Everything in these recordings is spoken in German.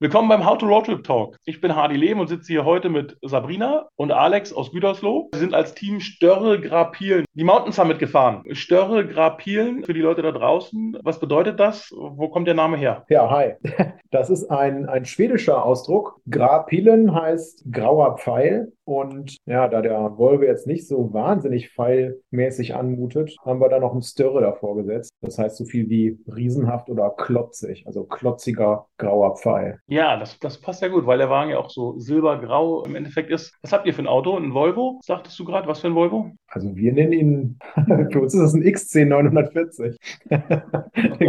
Willkommen beim How to Road Trip Talk. Ich bin Hardy Lehm und sitze hier heute mit Sabrina und Alex aus Gütersloh. Wir sind als Team Större Grapielen die Mountain Summit gefahren. Större Grapielen für die Leute da draußen. Was bedeutet das? Wo kommt der Name her? Ja, hi. Das ist ein, ein schwedischer Ausdruck. Grapilen heißt grauer Pfeil. Und ja, da der Volvo jetzt nicht so wahnsinnig pfeilmäßig anmutet, haben wir da noch ein Större davor gesetzt. Das heißt so viel wie riesenhaft oder klotzig, also klotziger grauer Pfeil. Ja, das, das passt ja gut, weil der Wagen ja auch so silbergrau im Endeffekt ist. Was habt ihr für ein Auto? Ein Volvo? Sagtest du gerade, was für ein Volvo? Also wir nennen ihn, für uns ist das ein XC 940.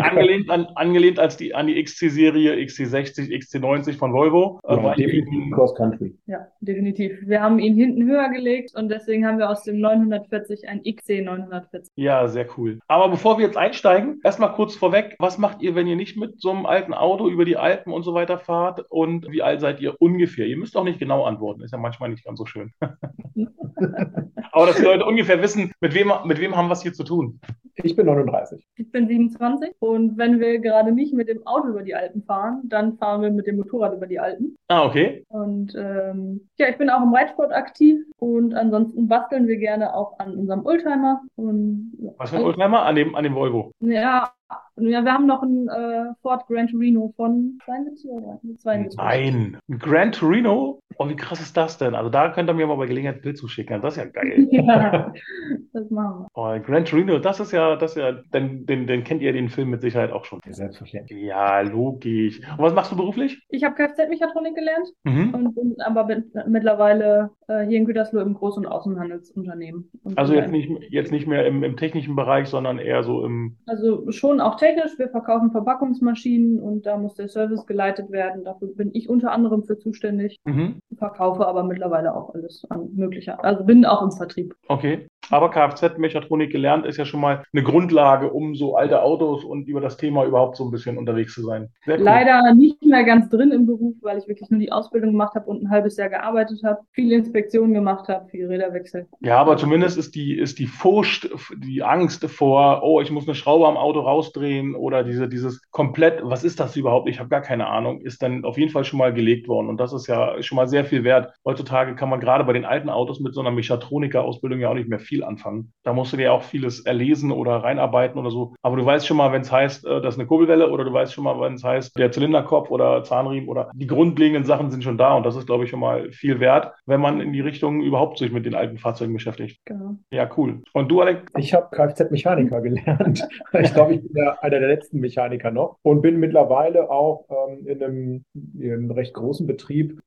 angelehnt, an, angelehnt als die, an die XC-Serie XC60, XC90 von Volvo. Ja, definitiv Cross Country. Ja, definitiv. Wir haben ihn hinten höher gelegt und deswegen haben wir aus dem 940 ein XC 940. Ja, sehr cool. Aber bevor wir jetzt einsteigen, erstmal kurz vorweg, was macht ihr, wenn ihr nicht mit so einem alten Auto über die Alpen und so weiter fahrt und wie alt seid ihr ungefähr? Ihr müsst auch nicht genau antworten, ist ja manchmal nicht ganz so schön. Aber dass die Leute ungefähr wissen, mit wem, mit wem haben wir es hier zu tun. Ich bin 39. Ich bin 27 und wenn wir gerade nicht mit dem Auto über die Alpen fahren, dann fahren wir mit dem Motorrad über die Alpen. Ah, okay. Und ähm, ja, ich bin auch im Reitsport aktiv und ansonsten basteln wir gerne auch an unserem Oldtimer. Und, ja. Was für ein Oldtimer? An dem, an dem Volvo? Ja, ja, wir haben noch einen äh, Ford Gran Torino von 72 oder 72. Nein, ein Gran Torino? Oh, wie krass ist das denn? Also da könnt ihr mir mal bei Gelegenheit ein Bild zuschicken. Das ist ja geil. ja, das machen wir. Oh, Gran Torino, das ist ja, das ist ja, den, den, den kennt ihr den Film mit Sicherheit auch schon. Selbstverständlich. Ja, logisch. Und was machst du beruflich? Ich habe Kfz-Mechatronik gelernt mhm. und bin aber bin mittlerweile äh, hier in Gütersloh im Groß- und Außenhandelsunternehmen. Und also jetzt nicht, jetzt nicht mehr im, im technischen Bereich, sondern eher so im... Also schon auch technisch. Wir verkaufen Verpackungsmaschinen und da muss der Service geleitet werden. Dafür bin ich unter anderem für zuständig. Mhm. Verkaufe aber mittlerweile auch alles an möglicher. Also bin auch im Vertrieb. Okay. Aber Kfz-Mechatronik gelernt ist ja schon mal eine Grundlage, um so alte Autos und über das Thema überhaupt so ein bisschen unterwegs zu sein. Cool. Leider nicht mehr ganz drin im Beruf, weil ich wirklich nur die Ausbildung gemacht habe und ein halbes Jahr gearbeitet habe, viele Inspektionen gemacht habe, viele Räderwechsel. Ja, aber zumindest ist die, ist die Furcht, die Angst vor, oh, ich muss eine Schraube am Auto rausdrehen oder diese, dieses komplett, was ist das überhaupt? Ich habe gar keine Ahnung, ist dann auf jeden Fall schon mal gelegt worden. Und das ist ja schon mal sehr viel wert. Heutzutage kann man gerade bei den alten Autos mit so einer Mechatroniker-Ausbildung ja auch nicht mehr viel anfangen. Da musst du dir auch vieles erlesen oder reinarbeiten oder so. Aber du weißt schon mal, wenn es heißt, äh, das ist eine Kurbelwelle oder du weißt schon mal, wenn es heißt, der Zylinderkopf oder Zahnriemen oder die grundlegenden Sachen sind schon da. Und das ist, glaube ich, schon mal viel wert, wenn man in die Richtung überhaupt sich mit den alten Fahrzeugen beschäftigt. Genau. Ja, cool. Und du, Alex? Ich habe Kfz-Mechaniker gelernt. ich glaube, ich bin ja einer der letzten Mechaniker noch und bin mittlerweile auch ähm, in, einem, in einem recht großen Betrieb,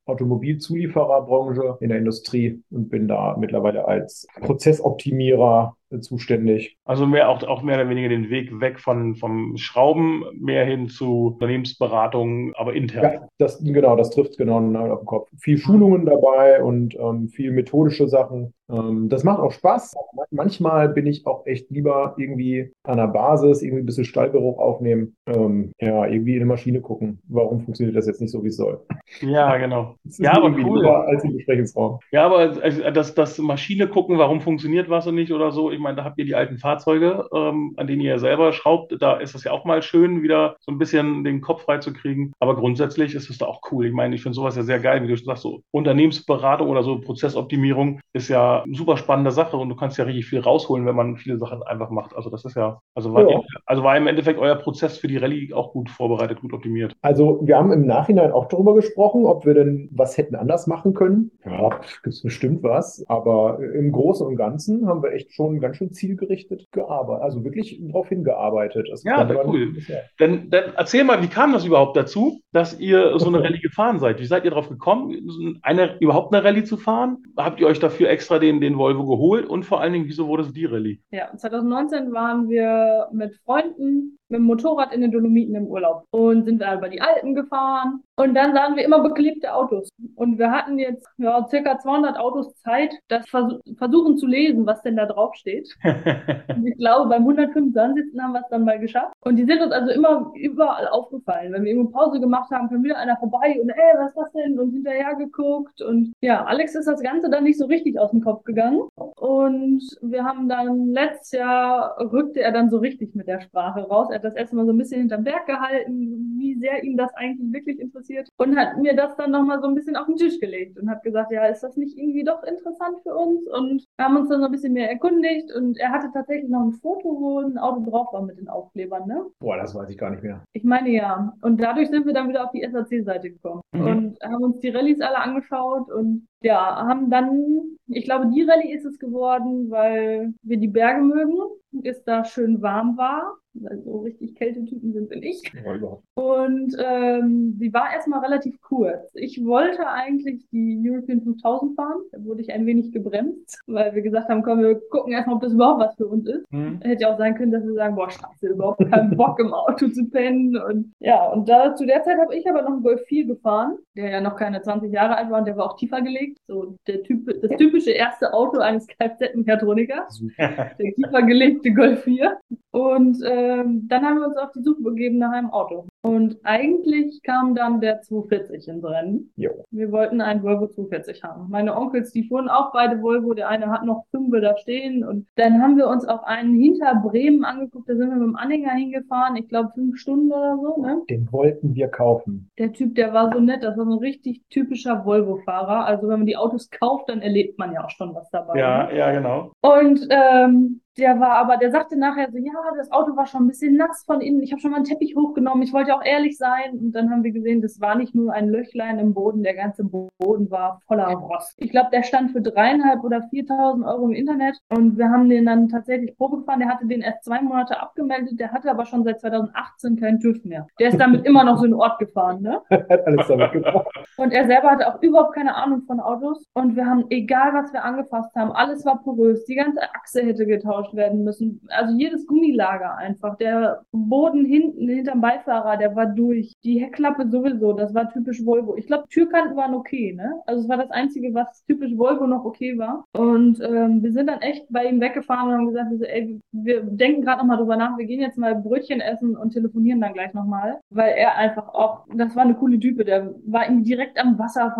Automobilzuliefererbranche in der Industrie und bin da mittlerweile als Prozessoptimierer zuständig. Also mehr auch, auch mehr oder weniger den Weg weg von vom Schrauben mehr hin zu Unternehmensberatung, aber intern. Ja, das, genau, das trifft genau auf den Kopf. Viel Schulungen dabei und ähm, viel methodische Sachen. Ähm, das macht auch Spaß. Manchmal bin ich auch echt lieber irgendwie an der Basis, irgendwie ein bisschen Stallgeruch aufnehmen, ähm, ja, irgendwie in eine Maschine gucken. Warum funktioniert das jetzt nicht so, wie es soll? Ja, genau. ja, aber cool. Als im Besprechungsraum. Ja, aber das, das Maschine gucken, warum funktioniert was und nicht oder so. Ich meine, da habt ihr die alten Fahrzeuge, ähm, an denen ihr selber schraubt. Da ist es ja auch mal schön, wieder so ein bisschen den Kopf frei zu kriegen. Aber grundsätzlich ist es da auch cool. Ich meine, ich finde sowas ja sehr geil, wie du sagst, so Unternehmensberatung oder so Prozessoptimierung ist ja super spannende Sache und du kannst ja richtig viel rausholen, wenn man viele Sachen einfach macht. Also das ist ja, also war, ja. Ihr, also war im Endeffekt euer Prozess für die Rallye auch gut vorbereitet, gut optimiert. Also wir haben im Nachhinein auch darüber gesprochen, ob wir denn was hätten anders machen können. Ja, gibt es bestimmt was, aber im Großen und Ganzen haben wir echt schon ganz schön zielgerichtet gearbeitet, also wirklich darauf hingearbeitet. Das ja, cool. Dann, dann erzähl mal, wie kam das überhaupt dazu, dass ihr so eine Rallye gefahren seid? Wie seid ihr darauf gekommen, eine, überhaupt eine Rallye zu fahren? Habt ihr euch dafür extra den, den Volvo geholt und vor allen Dingen, wieso wurde es die Rallye? Ja, 2019 waren wir mit Freunden mit dem Motorrad in den Dolomiten im Urlaub und sind da über die Alpen gefahren. Und dann sahen wir immer beklebte Autos. Und wir hatten jetzt ja, circa 200 Autos Zeit, das vers versuchen zu lesen, was denn da drauf steht. ich glaube, beim 125. haben wir es dann mal geschafft. Und die sind uns also immer überall aufgefallen. Wenn wir irgendwo Pause gemacht haben, kam wieder einer vorbei und ey, was ist das denn? Und hinterher geguckt. Und ja, Alex ist das Ganze dann nicht so richtig aus dem Kopf aufgegangen. Und wir haben dann letztes Jahr rückte er dann so richtig mit der Sprache raus. Hat das erste Mal so ein bisschen hinterm Berg gehalten, wie sehr ihn das eigentlich wirklich interessiert und hat mir das dann nochmal so ein bisschen auf den Tisch gelegt und hat gesagt, ja, ist das nicht irgendwie doch interessant für uns? Und wir haben uns dann so ein bisschen mehr erkundigt und er hatte tatsächlich noch ein Foto, wo ein Auto drauf war mit den Aufklebern, ne? Boah, das weiß ich gar nicht mehr. Ich meine ja. Und dadurch sind wir dann wieder auf die SAC-Seite gekommen Mhm. und haben uns die Rallyes alle angeschaut und ja, haben dann, ich glaube, die Rallye ist es geworden, weil wir die Berge mögen, es da schön warm war. Weil so richtig Kältetypen sind. Ja, überhaupt. Und ähm, sie war erstmal relativ kurz. Ich wollte eigentlich die European 5000 fahren. Da wurde ich ein wenig gebremst, weil wir gesagt haben, komm, wir gucken erstmal, ob das überhaupt was für uns ist. Mhm. Hätte ja auch sein können, dass wir sagen, boah, scheiße, überhaupt keinen Bock im Auto zu pennen. Und ja, und da zu der Zeit habe ich aber noch einen Golf 4 gefahren, der ja noch keine 20 Jahre alt war und der war auch tiefer gelegt. So der typ, das typische erste Auto eines Kfz-Mechatronikers, der tiefer gelegte Golf 4. Und ähm, dann haben wir uns auf die Suche begeben nach einem Auto. Und eigentlich kam dann der 240 ins Rennen. Jo. Wir wollten einen Volvo 240 haben. Meine Onkels, die fuhren auch beide Volvo. Der eine hat noch fünf da stehen. Und dann haben wir uns auch einen hinter Bremen angeguckt. Da sind wir mit dem Anhänger hingefahren. Ich glaube, fünf Stunden oder so, ne? Den wollten wir kaufen. Der Typ, der war so nett. Das war so ein richtig typischer Volvo-Fahrer. Also wenn man die Autos kauft, dann erlebt man ja auch schon was dabei. Ja, ne? ja, genau. Und ähm, der war aber, der sagte nachher so, ja, das Auto war schon ein bisschen nass von innen. Ich habe schon mal einen Teppich hochgenommen. Ich wollte auch ehrlich sein. Und dann haben wir gesehen, das war nicht nur ein Löchlein im Boden, der ganze Boden war voller Rost. Ich glaube, der stand für dreieinhalb oder 4.000 Euro im Internet. Und wir haben den dann tatsächlich Probe gefahren. Der hatte den erst zwei Monate abgemeldet. Der hatte aber schon seit 2018 keinen TÜV mehr. Der ist damit immer noch so in den Ort gefahren, ne? Hat alles damit gebraucht. Und er selber hatte auch überhaupt keine Ahnung von Autos. Und wir haben, egal was wir angefasst haben, alles war porös. Die ganze Achse hätte getauscht werden müssen. Also jedes Gummilager einfach. Der Boden hinten, hinterm Beifahrer, der war durch. Die Heckklappe sowieso, das war typisch Volvo. Ich glaube, Türkanten waren okay, ne? Also es war das Einzige, was typisch Volvo noch okay war. Und ähm, wir sind dann echt bei ihm weggefahren und haben gesagt, wir so, ey, wir denken gerade nochmal drüber nach, wir gehen jetzt mal Brötchen essen und telefonieren dann gleich nochmal. Weil er einfach auch, das war eine coole Type, der war irgendwie direkt am Wasser,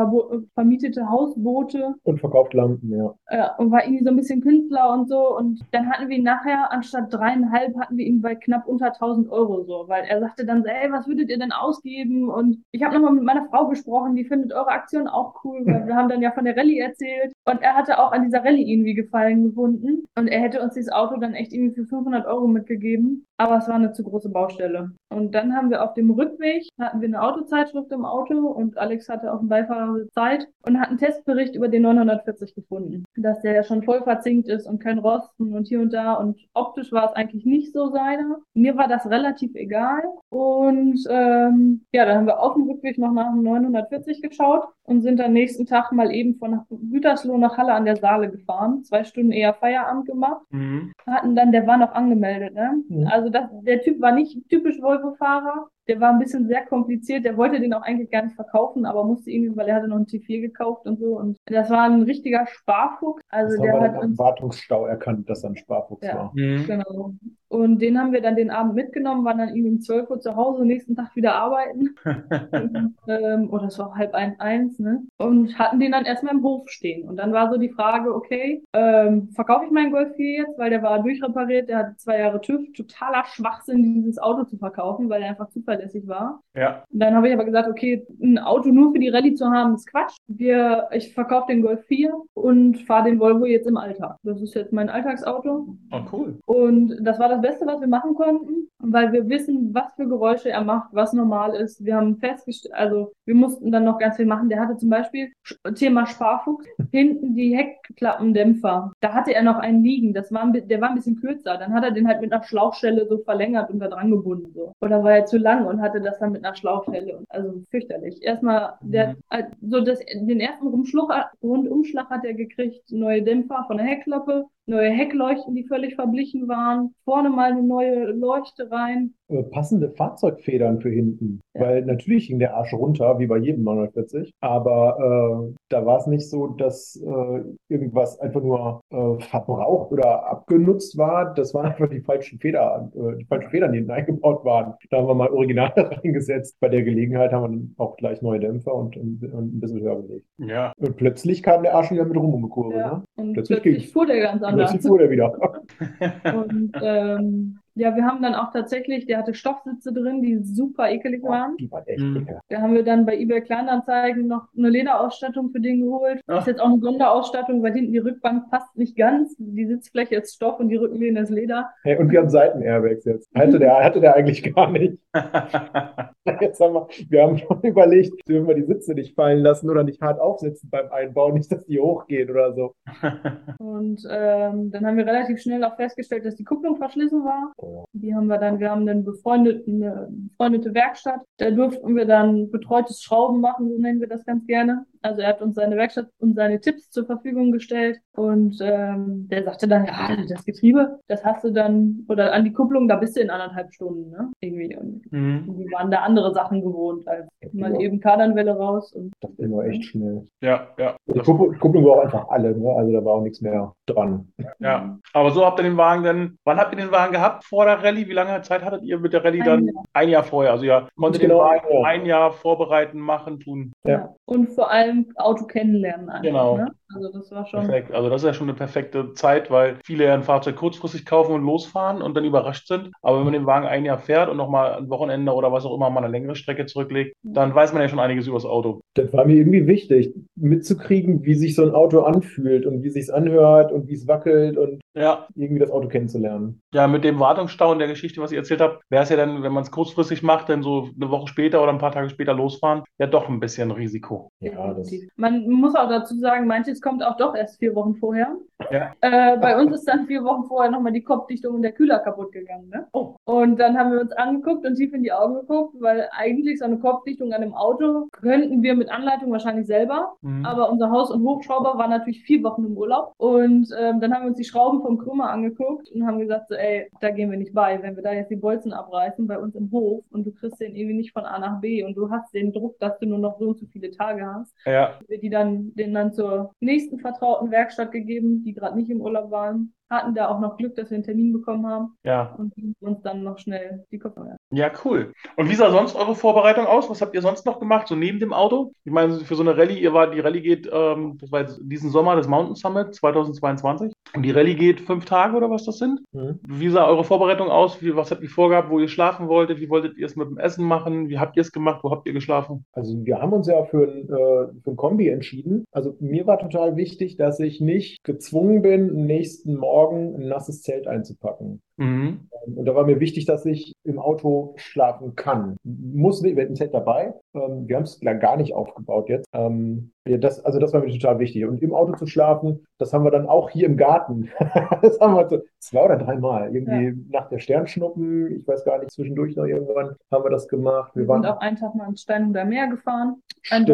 vermietete Hausboote Und verkauft Lampen, ja. äh, und war irgendwie so ein bisschen Künstler und so. Und dann hatten wir ihn nachher, anstatt dreieinhalb, hatten wir ihn bei knapp unter 1000 Euro so, weil er sagte dann so, ey, was würdet ihr denn ausgeben? Und ich habe nochmal mit meiner Frau gesprochen, die findet eure Aktion auch cool, weil wir haben dann ja von der Rallye erzählt. Und er hatte auch an dieser Rallye irgendwie Gefallen gefunden. Und er hätte uns dieses Auto dann echt irgendwie für 500 Euro mitgegeben. Aber es war eine zu große Baustelle. Und dann haben wir auf dem Rückweg, hatten wir eine Autozeitschrift im Auto und Alex hatte auf dem Beifahrer Zeit und hat einen Testbericht über den 940 gefunden. Dass der ja schon voll verzinkt ist und kein Rosten und hier und da. Und optisch war es eigentlich nicht so seiner. Mir war das relativ egal. Und ähm, ja, dann haben wir auf dem Rückweg noch nach dem 940 geschaut und sind dann nächsten Tag mal eben von Gütersloh nach Halle an der Saale gefahren. Zwei Stunden eher Feierabend gemacht Mhm. hatten dann, der war noch angemeldet, ne? Mhm. Also das, der Typ war nicht typisch Volvo-Fahrer. Der war ein bisschen sehr kompliziert. Der wollte den auch eigentlich gar nicht verkaufen, aber musste irgendwie, weil er hatte noch einen T4 gekauft und so. Und das war ein richtiger Sparfuchs. Also Das der hat uns, Wartungsstau erkannt, dass er ein Sparfuchs Ja. war. Mhm. genau. Und den haben wir dann den Abend mitgenommen, waren dann irgendwie um 12 Uhr zu Hause, nächsten Tag wieder arbeiten. ähm, oder es war halb eins, eins, ne? Und hatten den dann erstmal im Hof stehen. Und dann war so die Frage, okay, ähm, verkaufe ich meinen Golf 4 jetzt, weil der war durchrepariert, der hatte zwei Jahre TÜV, totaler Schwachsinn, dieses Auto zu verkaufen, weil er einfach zuverlässig war. Ja. Und dann habe ich aber gesagt, okay, ein Auto nur für die Rallye zu haben, ist Quatsch. Wir, ich verkaufe den Golf 4 und fahre den Volvo jetzt im Alltag. Das ist jetzt mein Alltagsauto. Oh, cool. Und das war das Beste, was wir machen konnten, weil wir wissen, was für Geräusche er macht, was normal ist. Wir haben festgestellt, also wir mussten dann noch ganz viel machen. Der hatte zum Beispiel Thema Sparfuchs, hinten die Heckklappendämpfer. Da hatte er noch einen liegen. Das war ein, der war ein bisschen kürzer. Dann hat er den halt mit einer Schlauchstelle so verlängert und da dran gebunden. So. Oder war er zu lang und hatte das dann mit einer Schlauchstelle. Also fürchterlich. Erstmal, der, äh, so das, den ersten Rundumschlag, Rundumschlag hat er gekriegt, neue Dämpfer von der Heckklappe, neue Heckleuchten, die völlig verblichen waren, vorne mal eine neue Leuchte rein. äh, passende Fahrzeugfedern für hinten. Ja. Weil natürlich ging der Arsch runter, wie bei jedem 940. Aber äh, da war es nicht so, dass äh, irgendwas einfach nur äh, verbraucht oder abgenutzt war. Das waren einfach die falschen Feder, äh, die falschen Federn, die hinten eingebaut waren. Da haben wir mal Originale reingesetzt. Bei der Gelegenheit haben wir dann auch gleich neue Dämpfer und, und, und ein bisschen höher gelegt. Ja. Und plötzlich kam der Arsch wieder mit rum um die Kurve. Ja. Ne? Und Plötzlich plötzlich, fuhr der ganz anders. Plötzlich fuhr der wieder. Und ähm, ja, wir haben dann auch tatsächlich, der hatte Stoffsitze drin, die super ekelig waren. Die waren echt Mhm. dicker. Da haben wir dann bei eBay Kleinanzeigen noch eine Lederausstattung für den geholt. Ach. Ist jetzt auch eine Sonderausstattung, weil hinten die Rückbank passt nicht ganz. Die Sitzfläche ist Stoff und die Rückenlehne ist Leder. Hey, und wir haben Seitenairbags jetzt. Hatte der, hatte der eigentlich gar nicht. Jetzt haben wir, wir haben schon überlegt, dürfen wir die Sitze nicht fallen lassen oder nicht hart aufsetzen beim Einbauen, nicht, dass die hochgehen oder so. Und ähm, dann haben wir relativ schnell auch festgestellt, dass die Kupplung verschlissen war. Die haben wir dann, wir haben einen befreundeten, eine befreundete Werkstatt. Da durften wir dann betreutes Schrauben machen, so nennen wir das ganz gerne. Also er hat uns seine Werkstatt und seine Tipps zur Verfügung gestellt. Und ähm, der sagte dann, ja, das Getriebe, das hast du dann, oder an die Kupplung, da bist du in anderthalb Stunden, ne? Irgendwie. Und Mhm. die waren da andere Sachen gewohnt, als mal Ja. eben Kardanwelle raus. Und Das ging aber echt schnell. Ja, ja. Die Kupplung, war auch einfach alle, ne? Also da war auch nichts mehr dran. Ja, aber so habt ihr den Wagen denn, wann habt ihr den Wagen gehabt vor der Rallye? Wie lange Zeit hattet ihr mit der Rallye Ein dann? Jahr. Ein Jahr vorher. Also ja, konntet den Genau Wagen ein Jahr. ein Jahr vorbereiten, machen, tun. Ja. Und vor allem Auto kennenlernen einfach, Genau. ne? Also das war schon. Perfekt. Also das ist ja schon eine perfekte Zeit, weil viele ja ein Fahrzeug kurzfristig kaufen und losfahren und dann überrascht sind. Aber wenn man den Wagen ein Jahr fährt und nochmal ein Wochenende oder was auch immer mal eine längere Strecke zurücklegt, dann weiß man ja schon einiges über das Auto. Das war mir irgendwie wichtig, mitzukriegen, wie sich so ein Auto anfühlt und wie sich's anhört und wie es wackelt und Ja, irgendwie das Auto kennenzulernen. ja, mit dem Wartungsstau und der Geschichte, was ihr erzählt habt, wäre es ja dann, wenn man es kurzfristig macht, dann so eine Woche später oder ein paar Tage später losfahren, ja doch ein bisschen Risiko. Ja, das. Man muss auch dazu sagen, manches kommt auch doch erst vier Wochen vorher. Ja. Äh, bei uns ist dann vier Wochen vorher nochmal die Kopfdichtung und der Kühler kaputt gegangen. Ne? Oh. Und dann haben wir uns angeguckt und tief in die Augen geguckt, weil eigentlich so eine Kopfdichtung an einem Auto könnten wir mit Anleitung wahrscheinlich selber. Mhm. Aber unser Haus- und Hochschrauber war natürlich vier Wochen im Urlaub. Und ähm, dann haben wir uns die Schrauben vom Krümmer angeguckt und haben gesagt, so, ey, da gehen wir nicht bei. Wenn wir da jetzt die Bolzen abreißen bei uns im Hof und du kriegst den irgendwie nicht von A nach B und du hast den Druck, dass du nur noch so und so viele Tage hast, Ja, wir die dann, den dann zur nächsten vertrauten Werkstatt gegeben, die gerade nicht im Urlaub waren. Hatten da auch noch Glück, dass wir einen Termin bekommen haben ja. und die uns dann noch schnell die Kopfhörer. Ja, cool. Und wie sah sonst eure Vorbereitung aus? Was habt ihr sonst noch gemacht, so neben dem Auto? Ich meine, für so eine Rallye, ihr war, die Rallye geht, ähm, das war jetzt diesen Sommer das Mountain Summit 2022. Die Rallye geht fünf Tage oder was das sind? Mhm. Wie sah eure Vorbereitung aus? Wie, was habt ihr vorgehabt, wo ihr schlafen wolltet? Wie wolltet ihr es mit dem Essen machen? Wie habt ihr es gemacht? Wo habt ihr geschlafen? Also wir haben uns ja für ein, äh, für ein Kombi entschieden. Also mir war total wichtig, dass ich nicht gezwungen bin, nächsten Morgen ein nasses Zelt einzupacken. Mhm. Und da war mir wichtig, dass ich im Auto schlafen kann. Muss nicht, wir hatten ein Zelt dabei. Ähm, wir haben es gar nicht aufgebaut jetzt. Ähm, ja, das, also das war mir total wichtig. Und im Auto zu schlafen, das haben wir dann auch hier im Garten. Das haben wir so zwei oder dreimal. Irgendwie nach der Sternschnuppen, ich weiß gar nicht, zwischendurch noch irgendwann haben wir das gemacht. Wir Wir waren sind auch einen Tag mal ins Steinhuder Meer gefahren. Stimmt.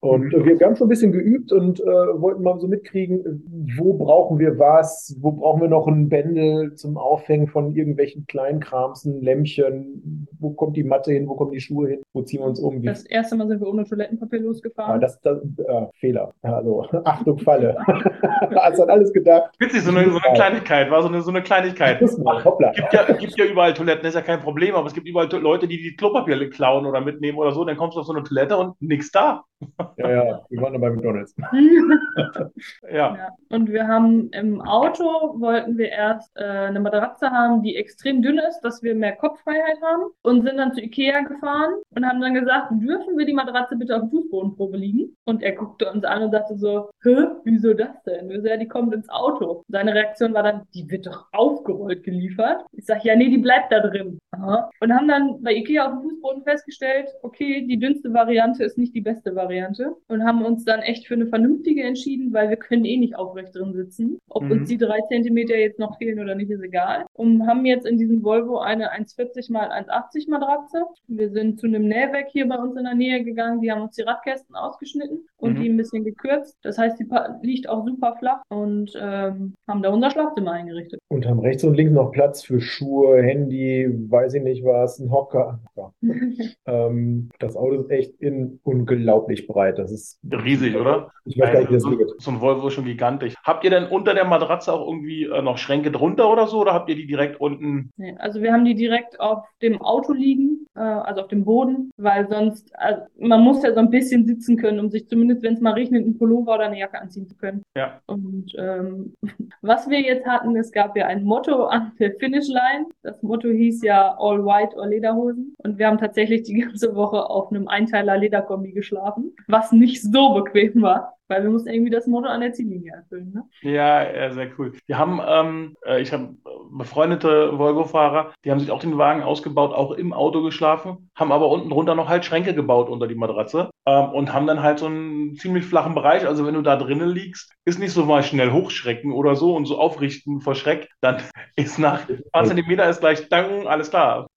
Und äh, wir, haben schon ein bisschen geübt und äh, wollten mal so mitkriegen, wo brauchen wir was, wo brauchen wir noch ein Bändel zum Aufhängen von irgendwelchen Kleinkramsen, Lämmchen, wo kommt die Matte hin, wo kommen die Schuhe hin, wo ziehen wir uns um, wie Das erste Mal sind wir ohne Toilettenpapier Ah, losgefahren. das, das äh, Fehler. Also, Achtung, Falle. Hast an alles gedacht. Witzig, so eine, so eine Kleinigkeit, war so eine, so eine Kleinigkeit. Mal, hoppla. Gibt ja, gibt ja überall Toiletten, ist ja kein Problem, aber es gibt überall Leute, die die Klopapier klauen oder mitnehmen oder so, dann kommst du auf so eine Toilette und nix da. Ja, ja, wir waren dann bei McDonalds. Ja. Ja. Und wir haben im Auto wollten wir erst äh, eine Matratze haben, die extrem dünn ist, dass wir mehr Kopffreiheit haben und sind dann zu Ikea gefahren und haben dann gesagt, dürfen wir die Matratze bitte auf dem Fußbodenprobe liegen? Und er guckte uns an und sagte so, hä, wieso das denn? Wir ja, die kommt ins Auto. Seine Reaktion war dann, die wird doch aufgerollt geliefert. Ich sag, ja, nee, die bleibt da drin. Aha. Und haben dann bei Ikea auf dem Fußboden festgestellt, okay, die dünnste Variante ist nicht die beste Variante und haben uns dann echt für eine vernünftige entschieden, weil wir können eh nicht aufrecht drin sitzen. Ob Mhm. uns die drei Zentimeter jetzt noch fehlen oder nicht, ist egal. Und haben jetzt in diesem Volvo eine 1,40 mal 1,80 Matratze. Wir sind zu einem Nähwerk hier bei uns in der Nähe gegangen, die haben uns die Radkästen ausgeschnitten und Mhm. die ein bisschen gekürzt. Das heißt, die liegt auch super flach und ähm, haben da unser Schlafzimmer eingerichtet. Und haben rechts und links noch Platz für Schuhe, Handy, weiß ich nicht was, ein Hocker. Ja. Ähm, das Auto ist echt in unglaublich breit. Das ist Riesig, oder? Ich weiß gar nicht, wie das so, geht. so ein Volvo ist schon gigantisch. Habt ihr denn unter der Matratze auch irgendwie äh, noch Schränke drunter oder so? Oder habt ihr die direkt unten? Nee, also wir haben die direkt auf dem Auto liegen, äh, also auf dem Boden, weil sonst, also man muss ja so ein bisschen sitzen können, um sich zumindest, wenn es mal regnet, einen Pullover oder eine Jacke anziehen zu können. Ja. Und ähm, was wir jetzt hatten, es gab ja ein Motto an der Finishline. Das Motto hieß ja All White or Lederhosen. Und wir haben tatsächlich die ganze Woche auf einem Einteiler Lederkombi geschlafen, was nicht so bequem war, weil wir mussten irgendwie das Motto an der Ziellinie erfüllen. Ne? Ja, ja, sehr cool. Wir haben, ähm, äh, ich habe befreundete Volvo-Fahrer, die haben sich auch den Wagen ausgebaut, auch im Auto geschlafen, haben aber unten drunter noch halt Schränke gebaut unter die Matratze ähm, und haben dann halt so einen ziemlich flachen Bereich. Also wenn du da drinnen liegst, ist nicht so mal schnell hochschrecken oder so und so aufrichten vor Schreck, dann ist nach ein paar Zentimeter ist gleich Danken, alles klar.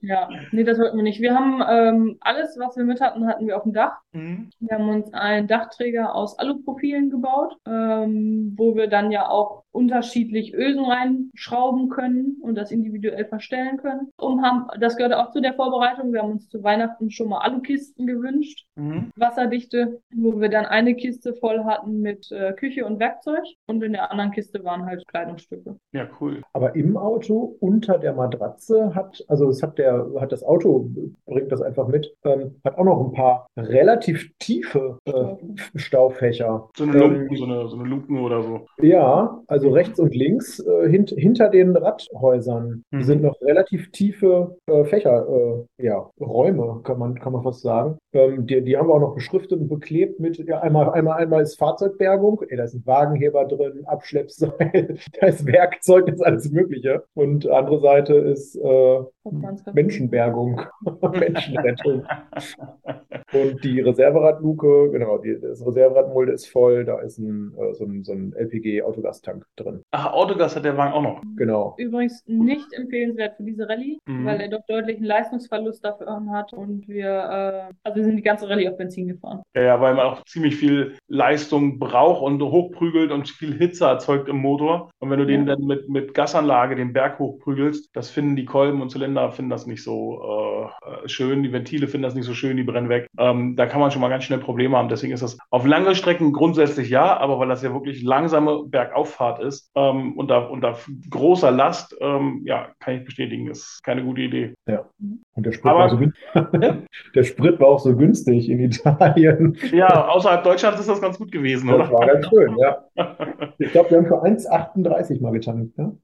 Ja, nee, das wollten wir nicht. Wir haben ähm, alles, was wir mit hatten, hatten wir auf dem Dach. Mhm. Wir haben uns einen Dachträger aus Aluprofilen gebaut, ähm, wo wir dann ja auch unterschiedlich Ösen reinschrauben können und das individuell verstellen können. Und haben, das gehört auch zu der Vorbereitung. Wir haben uns zu Weihnachten schon mal Alukisten gewünscht, Mhm. wasserdichte, wo wir dann eine Kiste voll hatten mit äh, Küche und Werkzeug und in der anderen Kiste waren halt Kleidungsstücke. Ja, cool. Aber im Auto unter der Matratze hat, also es hat der, hat das Auto, bringt das einfach mit, ähm, hat auch noch ein paar relativ tiefe äh, Staufächer. So eine Ähm, Luken, so eine, so eine Luken oder so. Ja, also rechts und links äh, hint, hinter den Radhäusern Mhm. sind noch relativ tiefe äh, Fächer, äh, ja, Räume, kann man, kann man fast sagen. Ähm, die, die haben wir auch noch beschriftet und beklebt mit, ja, einmal, einmal, einmal ist Fahrzeugbergung, ey, da ist ein Wagenheber drin, Abschleppseil, da ist Werkzeug, da ist alles Mögliche. Und andere Seite ist äh, Das Menschenbergung, Menschenrettung. Und die Reserveradluke, genau, die, das Reserveradmulde ist voll, da ist ein, äh, so ein, so ein LPG-Autogastank drin. Ach, Autogas hat der Wagen auch noch. Genau. Übrigens nicht empfehlenswert für diese Rallye, Mhm. weil er doch deutlichen Leistungsverlust dafür hat und wir, äh, also wir sind die ganze Rallye auf Benzin gefahren. Ja, ja, weil man auch ziemlich viel Leistung braucht und hochprügelt und viel Hitze erzeugt im Motor. Und wenn du den Ja. dann mit, mit Gasanlage den Berg hochprügelst, das finden die Kolben und Zylinder finden das nicht so äh, schön. Die Ventile finden das nicht so schön, die brennen weg. Ähm, da kann man schon mal ganz schnell Probleme haben. Deswegen ist das auf lange Strecken grundsätzlich ja, aber weil das ja wirklich langsame Bergauffahrt ist ähm, unter, unter großer Last, ähm, ja, kann ich bestätigen, ist keine gute Idee. Und der Sprit, Aber- war so der Sprit war auch so günstig in Italien. Ja, außerhalb Deutschlands ist das ganz gut gewesen, Das oder? war ganz schön, ja. Ich glaube, wir haben für 1,38 mal getankt. Ne?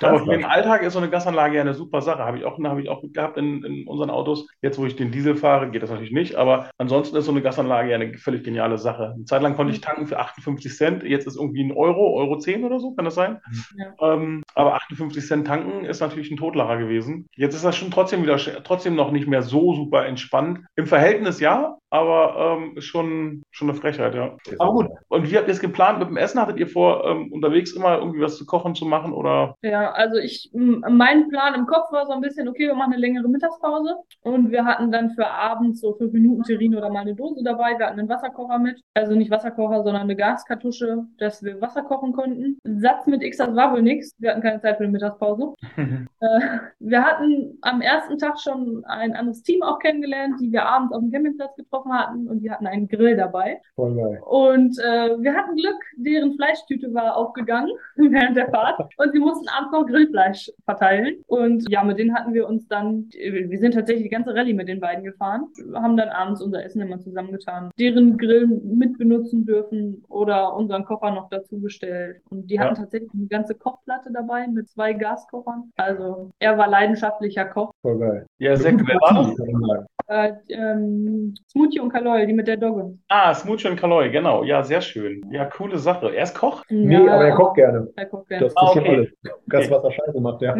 Aber für den Alltag ist so eine Gasanlage ja eine super Sache. Habe ich auch, habe ich auch gehabt in, in unseren Autos. Jetzt, wo ich den Diesel fahre, geht das natürlich nicht. Aber ansonsten ist so eine Gasanlage ja eine völlig geniale Sache. Eine Zeit lang konnte ich tanken für 58 Cent. Jetzt ist irgendwie ein Euro, Euro 10 oder so, kann das sein? Ja. Ähm, aber 58 Cent tanken ist natürlich ein Totlacher gewesen. Jetzt ist das schon trotzdem wieder, trotzdem noch nicht mehr so super entspannt. Im Verhältnis ja, aber ähm, schon, schon eine Frechheit, ja. Aber gut. Und wie habt ihr es geplant mit dem Essen? Hattet ihr vor, ähm, unterwegs immer irgendwie was zu kochen zu machen oder? Ja, also ich, mein Plan im Kopf war so ein bisschen, okay, wir machen eine längere Mittagspause und wir hatten dann für abends so fünf Minuten Terrine oder mal eine Dose dabei. Wir hatten einen Wasserkocher mit, also nicht Wasserkocher, sondern eine Gaskartusche, dass wir Wasser kochen konnten. Ein Satz mit X, das war wohl nix. Wir hatten keine Zeit für eine Mittagspause. Äh, wir hatten am ersten Tag schon ein anderes Team auch kennengelernt, die wir abends auf dem Campingplatz getroffen hatten und die hatten einen Grill dabei. Voll geil. Und äh, wir hatten Glück, deren Fleischtüte war aufgegangen während der Fahrt und sie mussten abends noch Grillfleisch verteilen. Und ja, mit denen hatten wir uns dann, wir sind tatsächlich die ganze Rallye mit den beiden gefahren, haben dann abends unser Essen immer zusammengetan, deren Grill mitbenutzen dürfen oder unseren Kocher noch dazu bestellt. Und die hatten Ja. tatsächlich eine ganze Kochplatte dabei mit zwei Gaskochern. Also er war leidenschaftlicher Koch. Voll geil. Ja, sehr cool. Wer war das? Äh, ähm, Smoothie und Kaloy, die mit der Dogge. Ah, Smoochie und Kaloy, genau. Ja, sehr schön. Ja, coole Sache. Er ist Koch? Nee, Ja, aber er kocht gerne. Er kocht gerne. Das Ah, okay. alles. Gas, Wasser, Scheiße macht der.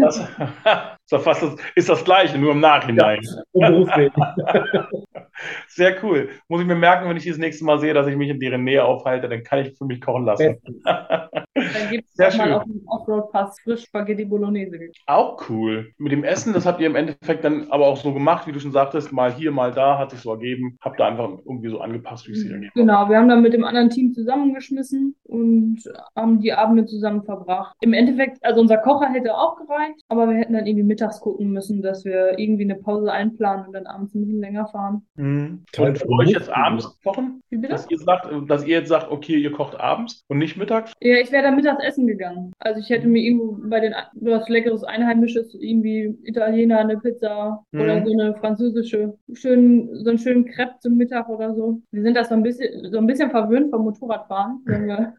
Das ist, das, ist das Gleiche, nur im Nachhinein. Berufsleben. Sehr cool. Muss ich mir merken, wenn ich das nächste Mal sehe, dass ich mich in deren Nähe aufhalte, dann kann ich für mich kochen lassen. Dann gibt es mal schön. auf dem Offroad-Pass frisch Spaghetti Bolognese. Auch cool. Mit dem Essen, das habt ihr im Endeffekt dann aber auch so gemacht, wie du schon sagtest, mal hier, mal da, hat sich so ergeben. Habt ihr einfach irgendwie so angepasst, wie es sich ergeben hat. Genau, wir haben dann mit dem anderen Team zusammengeschmissen und haben die Abende zusammen verbracht. Im Endeffekt, also unser Kocher hätte auch gereicht, aber wir hätten dann irgendwie mittags gucken müssen, dass wir irgendwie eine Pause einplanen und dann abends ein bisschen länger fahren. Mhm. Toll, Und für euch jetzt abends kochen? Wie bitte? Dass ihr sagt, dass ihr jetzt sagt, okay, ihr kocht abends und nicht mittags? Ja, ich wäre dann mittags essen gegangen. Also ich hätte mir irgendwo bei den was leckeres Einheimisches, irgendwie Italiener, eine Pizza oder Mhm. so eine französische, schön, so einen schönen Crepe zum Mittag oder so. Wir sind das so ein bisschen, so ein bisschen verwöhnt vom Motorradfahren. Wir,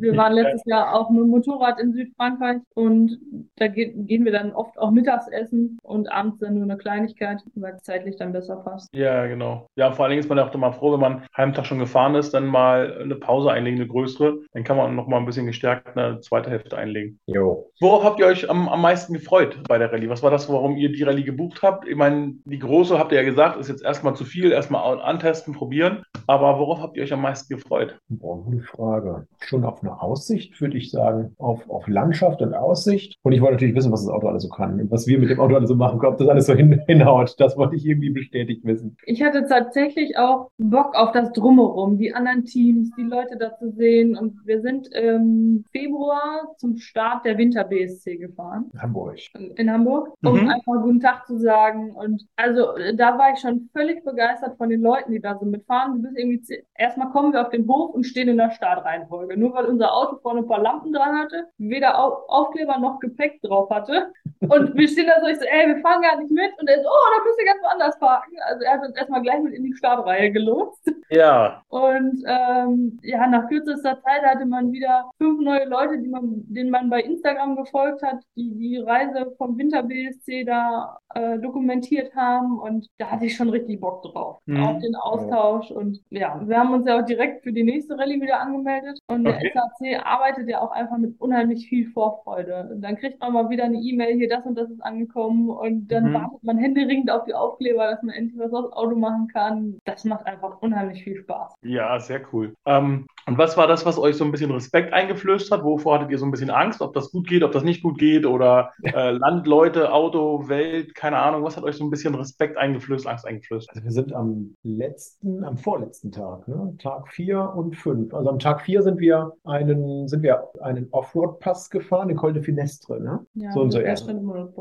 wir waren letztes Jahr auch mit dem Motorrad in Südfrankreich und da ge gehen wir dann oft auch mittags essen und abends dann nur eine Kleinigkeit, weil es zeitlich dann besser passt. Ja, genau. Ja, vor allen Dingen ist man ja auch immer froh, wenn man Heimtag schon gefahren ist, dann mal eine Pause einlegen, eine größere. Dann kann man noch mal ein bisschen gestärkt eine zweite Hälfte einlegen. Jo. Worauf habt ihr euch am, am meisten gefreut bei der Rallye? Was war das, warum ihr die Rallye gebucht habt? Ich meine, die große, habt ihr ja gesagt, ist jetzt erstmal zu viel, erstmal an- antesten, probieren. Aber worauf habt ihr euch am meisten gefreut? Boah, gute Frage. Schon auf eine Aussicht, würde ich sagen. Auf, auf Landschaft und Aussicht. Und ich wollte natürlich wissen, was das Auto alles so kann. Und was wir mit dem Auto alles so machen, ob das alles so hin, hinhaut. Das wollte ich irgendwie bestätigt wissen. Ich hatte tatsächlich auch Bock auf das Drumherum, die anderen Teams, die Leute da zu sehen. Und wir sind im Februar zum Start der Winter-BSC gefahren Hamburg. in Hamburg, um Mhm. einfach guten Tag zu sagen. Und also äh, da war ich schon völlig begeistert von den Leuten, die da so mitfahren. Du bist irgendwie, erstmal kommen wir auf den Hof und stehen in der Startreihenfolge. Nur weil unser Auto vorne ein paar Lampen dran hatte, weder Au Aufkleber noch Gepäck drauf hatte. Und wir stehen da so, ich so, ey, wir fahren gar nicht mit. Und er so, oh, da müsst ihr ganz woanders parken. Also er hat uns erstmal gleich mit in die Startreihe gelotst. Ja, Und ähm, ja, nach kürzester Zeit hatte man wieder fünf neue Leute, die man, denen man bei Instagram gefolgt hat, die die Reise vom Winter BSC da äh, dokumentiert haben. Und da hatte ich schon richtig Bock drauf, Mhm. auf den Austausch. Und ja, wir haben uns ja auch direkt für die nächste Rallye wieder angemeldet. Und der Okay. SAC arbeitet ja auch einfach mit unheimlich viel Vorfreude. Und dann kriegt man mal wieder eine E-Mail, hier das und das ist angekommen. Und dann Mhm. wartet man händeringend auf die Aufkleber, dass man endlich was aufs Auto machen kann. Das macht einfach unheimlich viel Spaß. ja, sehr cool. Ähm, und was war das, was euch so ein bisschen Respekt eingeflößt hat? Wovor hattet ihr so ein bisschen Angst? Ob das gut geht, ob das nicht gut geht oder äh, Land, Leute, Auto, Welt, keine Ahnung. Was hat euch so ein bisschen Respekt eingeflößt, Angst eingeflößt? Also wir sind am letzten, am vorletzten Tag, ne? Tag vier und fünf. Also am Tag vier sind wir einen, sind wir einen Offroad-Pass gefahren, den Col de Finestre, ne? Ja, So und so.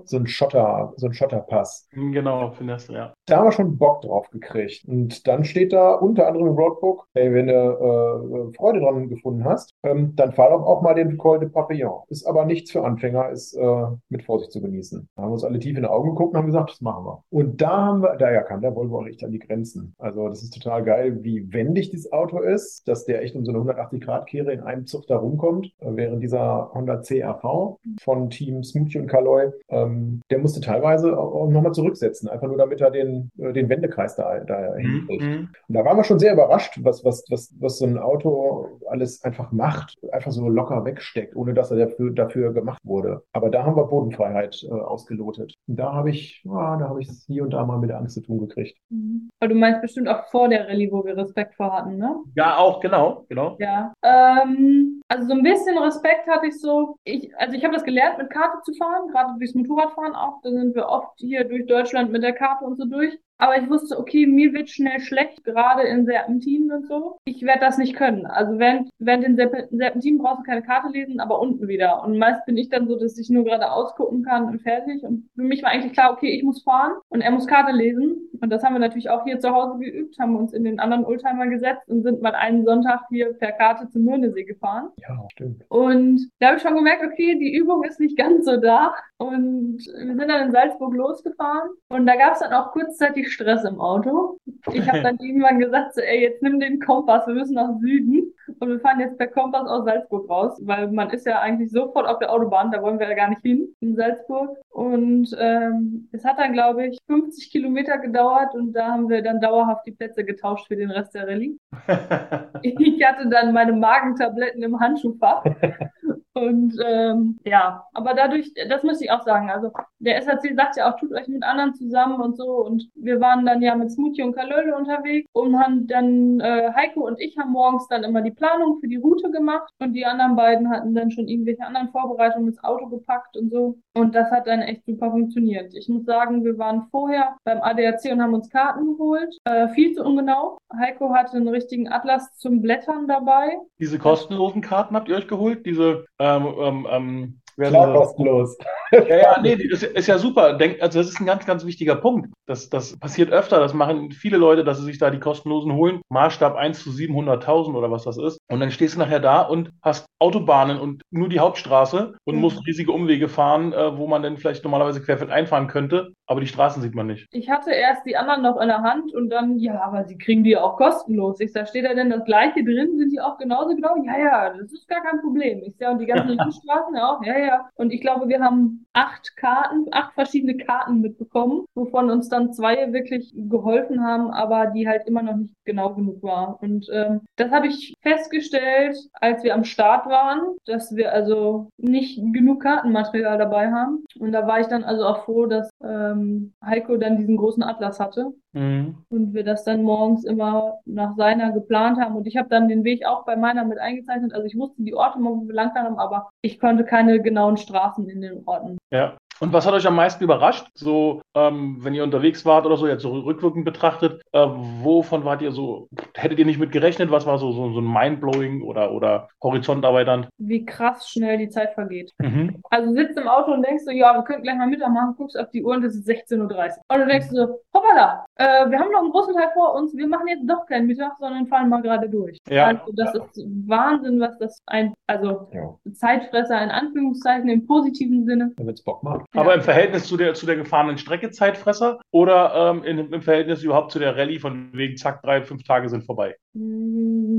So ein Schotter, so ein Schotterpass. Genau, Finesse, ja. Da haben wir schon Bock drauf gekriegt. Und dann steht da unter anderem im Roadbook, hey, wenn du äh, Freude dran gefunden hast, ähm, dann fahr doch auch mal den Col de Papillon. Ist aber nichts für Anfänger, ist äh, mit Vorsicht zu genießen. Da haben wir uns alle tief in die Augen geguckt und haben gesagt, das machen wir. Und da haben wir, da ja, kam der Volvo auch echt an die Grenzen. Also das ist total geil, wie wendig das Auto ist, dass der echt um so eine 180-Grad-Kehre in einem Zug da rumkommt, äh, während dieser Honda CRV von Team Smoothie und Caloi, ähm, der musste teilweise auch nochmal zurücksetzen, einfach nur damit er den, äh, den Wendekreis da, da Mhm. hinkriegt. Mhm. Und da waren wir schon sehr überrascht, was, was, was, was so ein Auto alles einfach macht, einfach so locker wegsteckt, ohne dass er dafür, dafür gemacht wurde. Aber da haben wir Bodenfreiheit äh, ausgelotet. Und da habe ich, ja, da habe ich es hier und da mal mit der Angst zu tun gekriegt. Mhm. Aber du meinst bestimmt auch vor der Rallye, wo wir Respekt vor hatten, ne? Ja, auch, genau, genau. Ja. Ähm, also so ein bisschen Respekt hatte ich so. Ich, also ich habe das gelernt, mit Karte zu fahren, gerade durchs Motorradfahren auch. Da sind wir oft hier durch Deutschland mit der Karte und so durch. durch Aber ich wusste, okay, mir wird schnell schlecht, gerade in Serpentinen und so. Ich werde das nicht können. Also während, während den Serp- Serpentinen brauchst du keine Karte lesen, aber unten wieder. Und meist bin ich dann so, dass ich nur geradeaus gucken kann und fertig. Und für mich war eigentlich klar, okay, ich muss fahren und er muss Karte lesen. Und das haben wir natürlich auch hier zu Hause geübt, haben uns in den anderen Oldtimer gesetzt und sind mal einen Sonntag hier per Karte zum Mürnesee gefahren. Ja, stimmt. Und da habe ich schon gemerkt, okay, die Übung ist nicht ganz so da. Und wir sind dann in Salzburg losgefahren. Und da gab es dann auch kurzzeitig Stress im Auto. Ich habe dann irgendwann gesagt, so, ey, jetzt nimm den Kompass, wir müssen nach Süden. Und wir fahren jetzt per Kompass aus Salzburg raus, weil man ist ja eigentlich sofort auf der Autobahn, da wollen wir ja gar nicht hin, in Salzburg. Und ähm, es hat dann, glaube ich, 50 Kilometer gedauert und da haben wir dann dauerhaft die Plätze getauscht für den Rest der Rallye. Ich hatte dann meine Magentabletten im Handschuhfach. Und ähm, ja, aber dadurch, das muss ich auch sagen, also der SAC sagt ja auch, tut euch mit anderen zusammen und so. Und wir waren dann ja mit Smoothie und Kalöle unterwegs und haben dann, äh, Heiko und ich haben morgens dann immer die Planung für die Route gemacht und die anderen beiden hatten dann schon irgendwelche anderen Vorbereitungen ins Auto gepackt und so. Und das hat dann echt super funktioniert. Ich muss sagen, wir waren vorher beim ADAC und haben uns Karten geholt. Äh, viel zu ungenau. Heiko hatte einen richtigen Atlas zum Blättern dabei. Diese kostenlosen Karten habt ihr euch geholt? Diese ähm, ähm, ähm Klar, kostenlos. Ja, ja, nee, das ist ja super. Denk, also das ist ein ganz, ganz wichtiger Punkt. Das, das passiert öfter. Das machen viele Leute, dass sie sich da die kostenlosen holen. Maßstab 1 zu 700.000 oder was das ist. Und dann stehst du nachher da und hast Autobahnen und nur die Hauptstraße und mhm. musst riesige Umwege fahren, äh, wo man dann vielleicht normalerweise querfeld einfahren könnte. Aber die Straßen sieht man nicht. Ich hatte erst die anderen noch in der Hand und dann, ja, aber sie kriegen die auch kostenlos. Ich sag, steht da denn das gleiche drin? Sind die auch genauso genau? Ja, ja, das ist gar kein Problem. Ich sag, und die ganzen Landstraßen auch? Ja, ja. Und ich glaube, wir haben acht Karten, acht verschiedene Karten mitbekommen, wovon uns dann zwei wirklich geholfen haben, aber die halt immer noch nicht genau genug war. Und ähm, das habe ich festgestellt, als wir am Start waren, dass wir also nicht genug Kartenmaterial dabei haben. Und da war ich dann also auch froh, dass ähm, Heiko dann diesen großen Atlas hatte. Mhm. Und wir das dann morgens immer nach seiner geplant haben. Und ich habe dann den Weg auch bei meiner mit eingezeichnet. Also ich wusste die Orte, wo wir lang haben, aber ich konnte keine genauen Straßen in den Orten. Ja. Und was hat euch am meisten überrascht? So, ähm, wenn ihr unterwegs wart oder so, jetzt so rückwirkend betrachtet, äh, wovon wart ihr so, hättet ihr nicht mit gerechnet? Was war so, so, so ein Mindblowing oder, oder horizonterweiternd? Wie krass schnell die Zeit vergeht. Mhm. Also sitzt im Auto und denkst so, ja, wir könnten gleich mal Mittag machen, guckst auf die Uhr und es ist 16.30 Uhr. Und du denkst so, hoppala, äh, wir haben noch einen großen Teil vor uns, wir machen jetzt doch keinen Mittag, sondern fahren mal gerade durch. Ja. Also das ja. ist Wahnsinn, was das ein, also ja. Zeitfresser in Anführungszeichen im positiven Sinne. Wenn es Bock macht. Aber im Verhältnis zu der, zu der gefahrenen Strecke Zeitfresser oder ähm, in, im Verhältnis überhaupt zu der Rallye von wegen zack, drei, fünf Tage sind vorbei? Mm,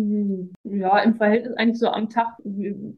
ja, im Verhältnis eigentlich so am Tag.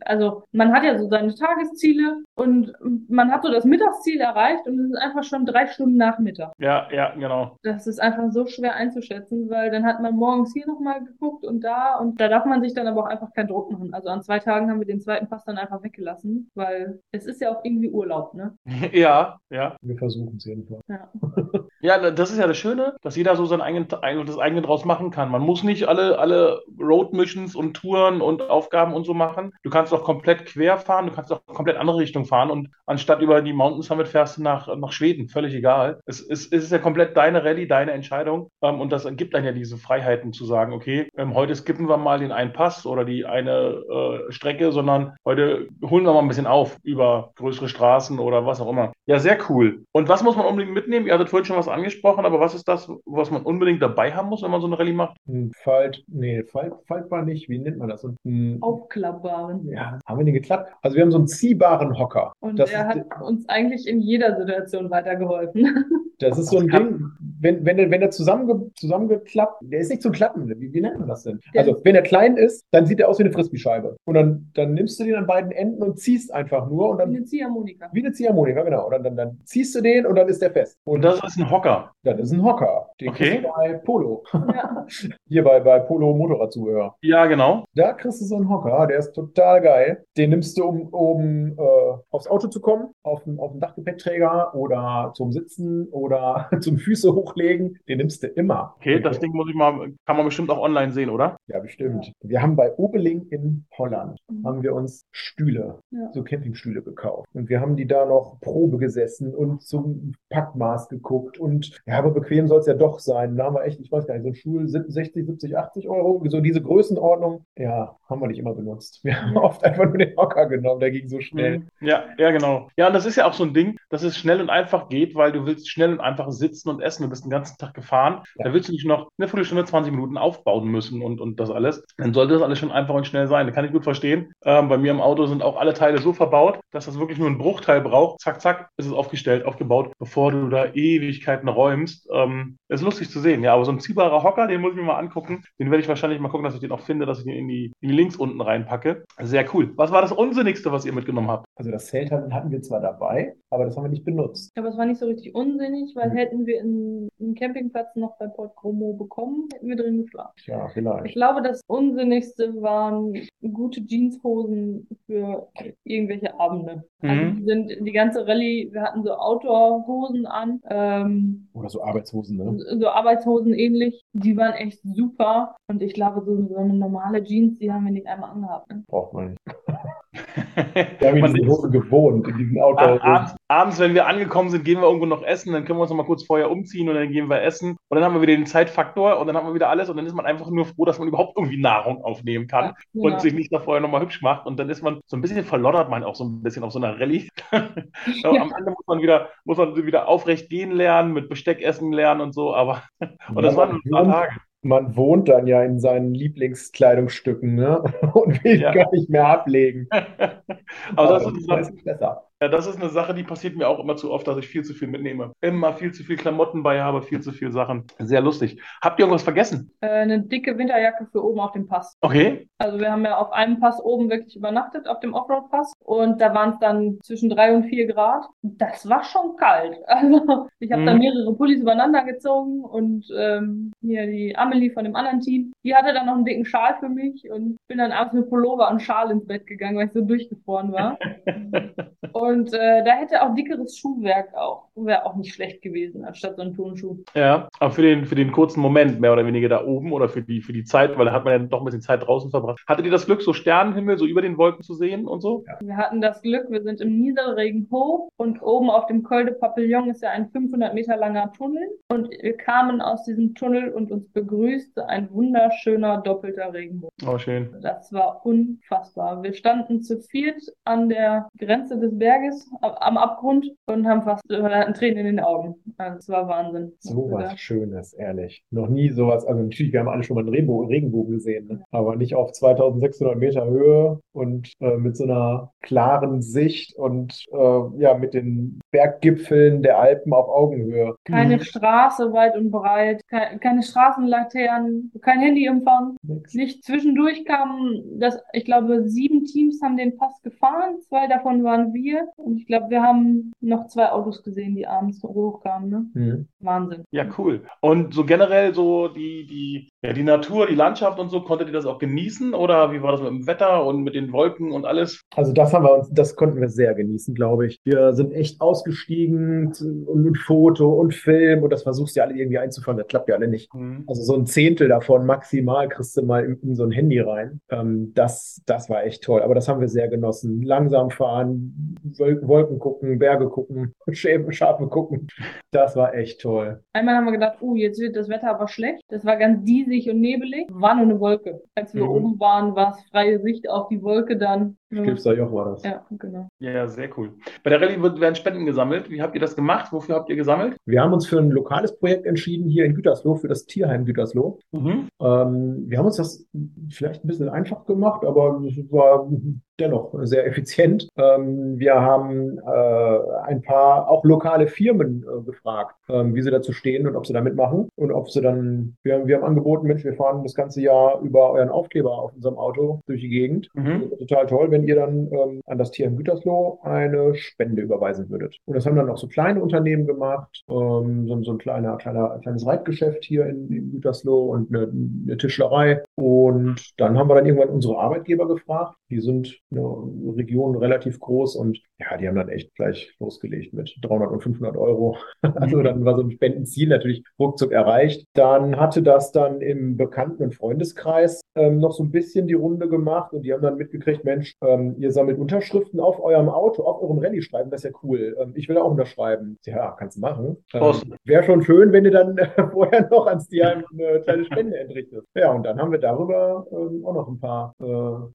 Also man hat ja so seine Tagesziele und man hat so das Mittagsziel erreicht und es ist einfach schon drei Stunden nach Mittag. Ja, ja, genau. Das ist einfach so schwer einzuschätzen, weil dann hat man morgens hier nochmal geguckt und da und da darf man sich dann aber auch einfach keinen Druck machen. Also an zwei Tagen haben wir den zweiten Pass dann einfach weggelassen, weil es ist ja auch irgendwie Urlaub, ne? Ja, ja. Wir versuchen es jedenfalls. Ja. ja, das ist ja das Schöne, dass jeder so sein eigenen, das eigene draus machen kann. Man muss nicht alle, alle Road Missions und Touren und Aufgaben und so machen. Du kannst auch komplett quer fahren, du kannst auch komplett andere Richtung fahren und anstatt über die Mountain Summit fährst du nach, nach Schweden, völlig egal. Es ist, es ist ja komplett deine Rallye, deine Entscheidung ähm, und das gibt dann ja diese Freiheiten zu sagen, okay, ähm, heute skippen wir mal den einen Pass oder die eine äh, Strecke, sondern heute holen wir mal ein bisschen auf über größere Straßen oder was auch immer. Ja, sehr cool. Und was muss man unbedingt mitnehmen? Ihr hattet vorhin schon was angesprochen, aber was ist das, was man unbedingt dabei haben muss, wenn man so eine Rallye macht? Falt, nee, Falt, faltbar nicht. Wie nennt man das? Ein, Aufklappbaren. Ja, haben wir den geklappt? Also wir haben so einen ziehbaren Hocker. Und das er hat uns eigentlich in jeder Situation weitergeholfen. Das ist so ein Ding, wenn, wenn, der, wenn der zusammenge, zusammengeklappt, der ist nicht zum Klappen. Wie, wie nennt man das denn? Der also, wenn er klein ist, dann sieht er aus wie eine Frisbee-Scheibe. Und dann, dann nimmst du den an beiden Enden und ziehst einfach nur. Und dann, wie eine Ziehharmonika. Wie eine Ziehharmonika, genau. Und dann, dann, dann ziehst du den und dann ist der fest. Und, und das ist ein Hocker. Das ist ein Hocker. Den okay. bei Polo. Ja. Hier bei, bei Polo Motorradzubehör. Ja, genau. Da kriegst du so einen Hocker, der ist total geil. Den nimmst du, um oben äh, aufs Auto zu kommen, auf den, auf den Dachgepäckträger oder zum Sitzen oder zum Füße hochlegen. Den nimmst du immer. Okay, das Ding muss ich mal, kann man bestimmt auch online sehen, oder? Ja, bestimmt. Wir haben bei Obeling in Holland, mhm. haben wir uns Stühle, ja. so Campingstühle gekauft. Und wir haben die da noch Probe gesessen und zum Packmaß geguckt. Und ja, aber bequem soll es ja doch sein. Da haben wir echt, ich weiß gar nicht, so ein Stuhl 60, 70, 80 Euro. So diese Größenordnung, ja, haben wir nicht immer benutzt. Wir haben oft einfach nur den Hocker genommen, der ging so schnell. Mhm. Ja, ja, genau. Ja, und das ist ja auch so ein Ding, dass es schnell und einfach geht, weil du willst schnell und einfach sitzen und essen. Du bist den ganzen Tag gefahren. Ja. Da willst du nicht noch eine Viertelstunde, 20 Minuten aufbauen müssen und, und das alles. Dann sollte das alles schon einfach und schnell sein. Das kann ich gut verstehen. Ähm, bei mir im Auto sind auch alle Teile so verbaut, dass das wirklich nur einen Bruchteil braucht. Zack, zack, ist es aufgestellt, aufgebaut, bevor du da Ewigkeiten räumst. Ähm, ist lustig zu sehen. Ja, aber so ein ziehbarer Hocker, den muss ich mir mal angucken. Den werde ich wahrscheinlich mal gucken, dass ich den auch finde, dass ich den in die, in die Links unten reinpacke. Sehr cool. Was war das Unsinnigste, was ihr mitgenommen habt? Also das Zelt hatten, hatten wir zwar dabei, aber das haben wir nicht benutzt. Aber es war nicht so richtig unsinnig, weil Mhm. hätten wir einen, einen Campingplatz noch bei Port Gromo bekommen, hätten wir drin geschlafen. Ja, Ich vielleicht. glaube, das Unsinnigste waren gute Jeanshosen für irgendwelche Abende. Also Mhm. die sind die ganze Rallye, wir hatten so Outdoor-Hosen an, ähm, Oder so Arbeitshosen, ne? So Arbeitshosen ähnlich. Die waren echt super. Und ich glaube, so, so eine normale Jeans, die haben wir nicht einmal angehabt. Ne? Braucht man nicht. Wir haben in Hosen gewohnt, in diesen Ab- Outdoor-Hosen. Abends, wenn wir angekommen sind, gehen wir irgendwo noch essen, dann können wir uns noch mal kurz vorher umziehen und dann gehen wir essen und dann haben wir wieder den Zeitfaktor und dann haben wir wieder alles und dann ist man einfach nur froh, dass man überhaupt irgendwie Nahrung aufnehmen kann Ja, und genau. sich nicht da vorher nochmal hübsch macht und dann ist man so ein bisschen verloddert man auch so ein bisschen auf so einer Rallye. Ja. Am Ende muss man wieder, muss man wieder aufrecht gehen lernen, mit Besteck essen lernen und so, aber und das Ja, waren nur ein paar Tage. Man wohnt dann ja in seinen Lieblingskleidungsstücken, ne? Und will Ja. gar nicht mehr ablegen. Aber das ist, Aber eine Sache, ist besser. Ja, das ist eine Sache, die passiert mir auch immer zu oft, dass ich viel zu viel mitnehme. Immer viel zu viel Klamotten bei habe, viel zu viel Sachen. Sehr lustig. Habt ihr irgendwas vergessen? Äh, eine dicke Winterjacke für oben auf dem Pass. Okay. Also wir haben ja auf einem Pass oben wirklich übernachtet, auf dem Offroad-Pass. Und da waren es dann zwischen drei und vier Grad. Das war schon kalt. Also ich habe dann Mhm. mehrere Pullis übereinander gezogen und ähm, hier die Amelie von dem anderen Team, die hatte dann noch einen dicken Schal für mich und bin dann abends mit Pullover und Schal ins Bett gegangen, weil ich so durchgefroren war. Und äh, da hätte auch dickeres Schuhwerk auch, wäre auch nicht schlecht gewesen, anstatt so ein Turnschuh. Ja, aber für den, für den kurzen Moment mehr oder weniger da oben oder für die, für die Zeit, weil da hat man ja doch ein bisschen Zeit draußen verbracht. Hattet ihr das Glück, so Sternenhimmel so über den Wolken zu sehen und so? Wir hatten das Glück, wir sind im Nieselregen hoch und oben auf dem Col de Papillon ist ja ein 500 Meter langer Tunnel und wir kamen aus diesem Tunnel und uns begrüßte ein wunderschöner doppelter Regenbogen. Oh, schön. Das war unfassbar. Wir standen zu viert an der Grenze des Berges a- am Abgrund und haben fast wir hatten Tränen in den Augen. Also es war Wahnsinn. So was Schönes, ehrlich. Noch nie sowas. Also natürlich, wir haben alle schon mal einen Regenbogen, Regenbogen gesehen, ne? aber nicht auf 2600 Meter Höhe und äh, mit so einer klaren Sicht und äh, ja, mit den Berggipfeln der Alpen auf Augenhöhe. Keine Mhm. Straße weit und breit, keine, keine Straßenlaternen, kein Handyempfang. Nix. Nicht zwischendurch kamen, das, ich glaube, sieben Teams haben den Pass gefahren, zwei davon waren wir. Und ich glaube, wir haben noch zwei Autos gesehen, die abends hochkamen. Ne? Mhm. Wahnsinn. Ja, cool. Und so generell so die, die, ja, die Natur, die Landschaft und so, konntet ihr das auch genießen? Oder wie war das mit dem Wetter und mit den Wolken und alles? Also das haben wir uns, das konnten wir sehr genießen, glaube ich. Wir sind echt ausgestiegen und mit Foto und Film und das versuchst du ja alle irgendwie einzufangen. Das klappt ja alle nicht. Mhm. Also so ein Zehntel davon maximal kriegst du mal in, in so ein Handy rein. Ähm, das, das war echt toll. Aber das haben wir sehr genossen. Langsam fahren, Wolken gucken, Berge gucken, Schafe gucken. Das war echt toll. Einmal haben wir gedacht, uh, jetzt wird das Wetter aber schlecht. Das war ganz diesig und nebelig. War nur eine Wolke. Als wir Mhm. oben waren, war es freie Sicht auf die Wolke dann. Stilfser Joch war das. Ja, genau. Ja, sehr cool. Bei der Rallye werden Spenden gesammelt. Wie habt ihr das gemacht? Wofür habt ihr gesammelt? Wir haben uns für ein lokales Projekt entschieden hier in Gütersloh, für das Tierheim Gütersloh. Mhm. Ähm, wir haben uns das vielleicht ein bisschen einfach gemacht, aber es war dennoch sehr effizient. Ähm, wir haben äh, ein paar auch lokale Firmen äh, gefragt, ähm, wie sie dazu stehen und ob sie da mitmachen und ob sie dann, wir, wir haben angeboten, Mensch, wir fahren das ganze Jahr über euren Aufkleber auf unserem Auto durch die Gegend. Mhm. Total toll, wenn ihr dann ähm, an das Tier in Gütersloh eine Spende überweisen würdet. Und das haben dann auch so kleine Unternehmen gemacht, ähm, so, so ein kleiner, kleiner, kleines Reitgeschäft hier in, in Gütersloh und eine, eine Tischlerei. Und dann haben wir dann irgendwann unsere Arbeitgeber gefragt. Die sind in der Region relativ groß und ja, die haben dann echt gleich losgelegt mit 300 und 500 Euro. Also dann war so ein Spendenziel natürlich ruckzuck erreicht. Dann hatte das dann im Bekannten- und Freundeskreis ähm, noch so ein bisschen die Runde gemacht und die haben dann mitgekriegt, Mensch, ähm, ihr sammelt Unterschriften auf eurem Auto, auf eurem Rallye-Schreiben, das ist ja cool. Ähm, ich will auch unterschreiben. Ja, kannst du machen. Ähm. Wäre schon schön, wenn du dann äh, vorher noch ans Tierheim eine kleine Spende entrichtest. Ja, und dann haben wir darüber ähm, auch noch ein paar, äh,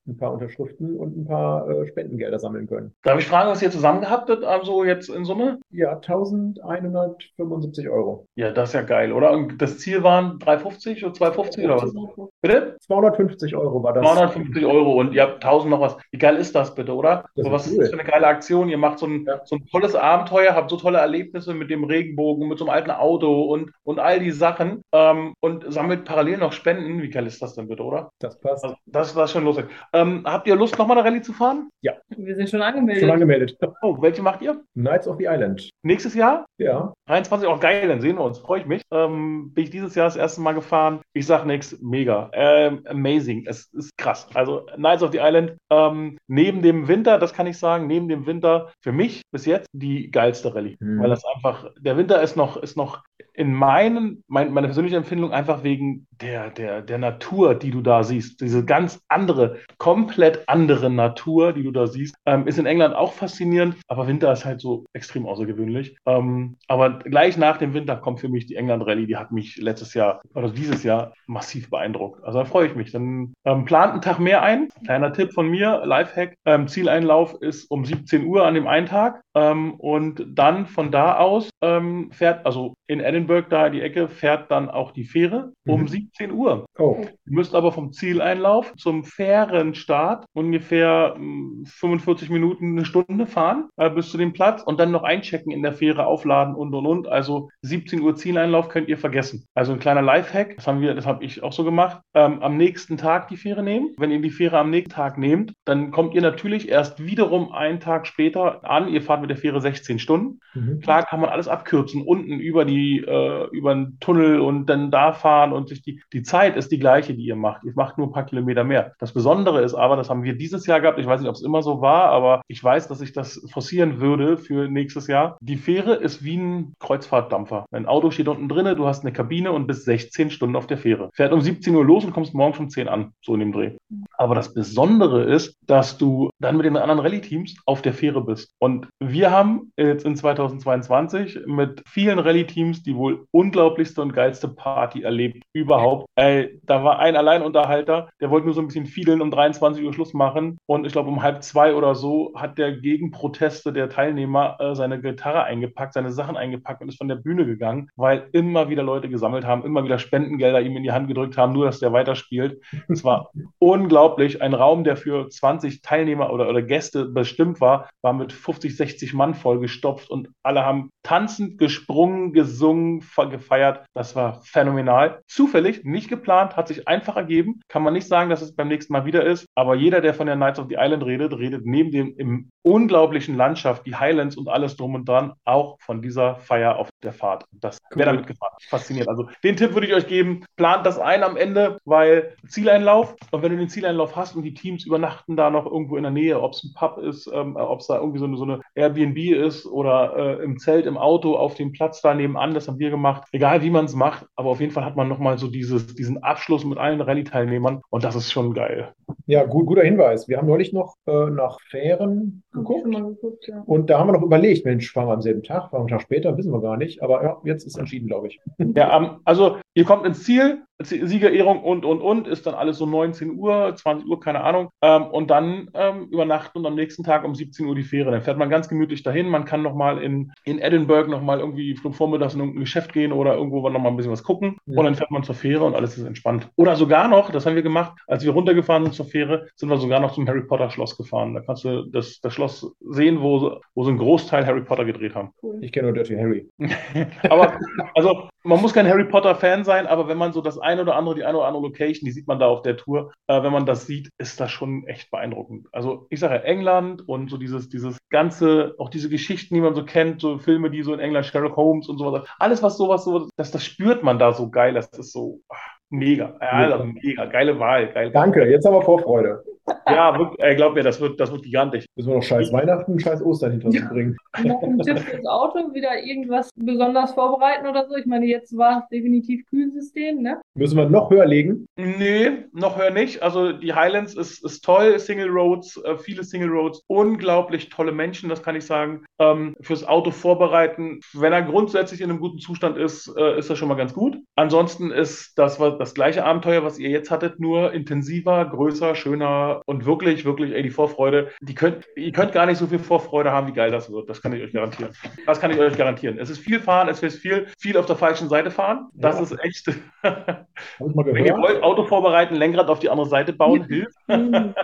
ein paar Unterschriften und ein paar äh, Spendengelder sammeln können. Darf ich fragen, was ihr zusammen gehabt habt, also jetzt in Summe? Ja, 1175 Euro. Ja, das ist ja geil, oder? Und das Ziel waren 350 oder 250 oder was? Bitte? 250 Euro war das. 250 Euro und ihr habt 1000 noch was. Wie geil ist das bitte, oder? Das so, ist was cool. ist das für eine geile Aktion? Ihr macht so ein, Ja. so ein tolles Abenteuer, habt so tolle Erlebnisse mit dem Regenbogen, mit so einem alten Auto und, und all die Sachen ähm, und sammelt parallel noch Spenden. Wie geil ist das denn bitte, oder? Das passt. Also, das, das ist schon lustig. Ähm, habt ihr Lust, nochmal eine Rallye zu fahren? Wir sind schon Schon angemeldet. angemeldet. Oh, welche macht ihr? Knights of the Island. Nächstes Jahr? Ja. 23 auch geil, dann sehen wir uns, freue ich mich. Ähm, bin ich dieses Jahr das erste Mal gefahren. Ich sag nichts, mega, ähm, amazing, es ist krass. Also Knights of the Island, ähm, neben dem Winter, das kann ich sagen, neben dem Winter für mich bis jetzt die geilste Rallye, Mhm. weil das einfach, der Winter ist noch, ist noch in meinen, mein, meine persönliche Empfindung einfach wegen der, der, der Natur, die du da siehst, diese ganz andere, komplett andere Natur, die du da siehst, ähm, ist in England auch faszinierend, aber Winter ist halt so extrem außergewöhnlich. Ähm, aber gleich nach dem Winter kommt für mich die England Rallye, die hat mich letztes Jahr oder dieses Jahr massiv beeindruckt. Also da freue ich mich. Dann ähm, plant einen Tag mehr ein. Kleiner Tipp von mir, Lifehack. Ähm, Zieleinlauf ist um 17 Uhr an dem einen Tag. Ähm, und dann von da aus ähm, fährt, also in Edinburgh da in die Ecke, fährt dann auch die Fähre um Mhm. 17 Uhr. Oh, Ihr müsst aber vom Zieleinlauf zum Fährenstart ungefähr mm, 45 Minuten, eine Stunde fahren äh, bis zu dem Platz und dann noch einchecken in der Fähre, aufladen und und und. Also 17 Uhr Zieleinlauf könnt ihr vergessen. Also ein kleiner Lifehack, das haben wir, das habe ich auch so gemacht. Ähm, am nächsten Tag die Fähre nehmen. Wenn ihr die Fähre am nächsten Tag nehmt, dann kommt ihr natürlich erst wiederum einen Tag später an. Ihr fahrt mit der Fähre 16 Stunden. mhm. Klar kann man alles abkürzen, unten über die, äh, über den Tunnel und dann da fahren und sich die, die Zeit ist die gleiche, die ihr macht. Ihr macht nur ein paar Kilometer mehr. Das Besondere ist aber, das haben wir dieses Jahr gehabt, ich weiß nicht, ob es immer so war, aber ich weiß, dass ich das forcieren würde für nächstes Jahr. Die Fähre ist wie ein Kreuzfahrtdampfer. Ein Auto steht unten drinne, du hast eine Kabine und bist 16 Stunden auf der Fähre. Fährt um 17 Uhr los und kommst morgen um 10 an, so in dem Dreh. Aber das Besondere ist, dass du dann mit den anderen Rallye-Teams auf der Fähre bist. Und wir haben jetzt in 2022 mit vielen Rallye-Teams die wohl unglaublichste und geilste Party erlebt überhaupt. Ey, da war ein Alleinunterhalter, der wollte nur so ein bisschen fiedeln, um 23 Uhr Schluss machen. Und ich glaube, um halb zwei oder so hat der gegen Proteste der Teilnehmer äh, seine Gitarre eingepackt, seine Sachen eingepackt und ist von der Bühne gegangen, weil immer wieder Leute gesammelt haben, immer wieder Spendengelder ihm in die Hand gedrückt haben, nur dass der weiterspielt. Es war unglaublich. Ein Raum, der für 20 Teilnehmer oder, oder Gäste bestimmt war, war mit 50, 60 Mann vollgestopft und alle haben tanzend, gesprungen, gesungen, fe- gefeiert. Das war phänomenal. Zufällig, nicht geplant, hat sich einfach ergeben. Kann man nicht sagen, dass es beim nächsten Mal wieder ist. Aber jeder, der von der Knights of the Island redet, redet neben dem im unglaublichen Landschaft, die Highlands und alles drum und dran, auch von dieser Feier auf der Fahrt. Das Cool. wäre damit gefahren. Fasziniert. Also den Tipp würde ich euch geben. Plant das ein am Ende, weil Zieleinlauf. Und wenn du den Zieleinlauf hast und die Teams übernachten da noch irgendwo in der Nähe, ob es ein Pub ist, ähm, ob es da irgendwie so eine, so eine Airbnb ist oder äh, im Zelt, im Auto, auf dem Platz da nebenan, das haben wir gemacht. Egal wie man es macht, aber auf jeden Fall hat man nochmal so dieses, diesen Abschluss mit allen Rallye-Teilnehmern und das ist schon geil. Ja, gut, guter Hinweis. Wir haben neulich noch äh, nach Fähren geguckt. ja. Und da haben wir noch überlegt, Mensch, fahren wir am selben Tag, fahren wir einen Tag später, wissen wir gar nicht. Aber ja, jetzt ist entschieden, glaube ich. Ja, ähm, also ihr kommt ins Ziel, Siegerehrung und, und, und, ist dann alles so 19 Uhr, 20 Uhr, keine Ahnung. Ähm, und dann ähm, übernachten und am nächsten Tag um 17 Uhr die Fähre. Dann fährt man ganz gemütlich dahin. Man kann nochmal in, in Edinburgh nochmal irgendwie früh vormittags in irgendein Geschäft gehen oder irgendwo nochmal ein bisschen was gucken. Ja. Und dann fährt man zur Fähre und alles ist entspannt. Oder sogar noch, das haben wir gemacht, als wir runtergefahren sind zur Fähre, sind wir sogar noch zum Harry Potter Schloss gefahren. Da kannst du das, das Schloss sehen, wo, wo sie einen Großteil Harry Potter gedreht haben. Ich kenne nur Dirty Harry. Aber also man muss kein Harry Potter Fan sein, aber wenn man so das eine oder andere, die eine oder andere Location, die sieht man da auf der Tour, äh, wenn man das sieht, ist das schon echt beeindruckend. Also ich sage ja, England und so dieses, dieses ganze, auch diese Geschichten, die man so kennt, so Filme, die so in England, Sherlock Holmes und sowas, alles was sowas so, das, das spürt man da so geil, das ist so ah, mega, ja, also mega, geile Wahl, geil. Danke, jetzt haben wir Vorfreude. Ja, wirklich, ey, glaub mir, das wird, das wird gigantisch. Müssen wir noch scheiß Weihnachten, scheiß Ostern hinter uns bringen. Noch ein Tipp fürs Auto, wieder irgendwas besonders vorbereiten oder so. Ich meine, jetzt war es definitiv Kühlsystem, ne? Müssen wir noch höher legen? Nee, noch höher nicht. Also die Highlands ist, ist toll, Single Roads, äh, viele Single Roads, unglaublich tolle Menschen, das kann ich sagen. Ähm, fürs Auto vorbereiten, wenn er grundsätzlich in einem guten Zustand ist, äh, ist das schon mal ganz gut. Ansonsten ist das was, das gleiche Abenteuer, was ihr jetzt hattet, nur intensiver, größer, schöner, Und wirklich, wirklich, ey, die Vorfreude, die könnt, ihr könnt gar nicht so viel Vorfreude haben, wie geil das wird. Das kann ich euch garantieren. Das kann ich euch garantieren. Es ist viel fahren, es ist viel, viel auf der falschen Seite fahren. Das Ja. ist echt. Hab Wenn ihr wollt. Auto vorbereiten, Lenkrad auf die andere Seite bauen, hilft.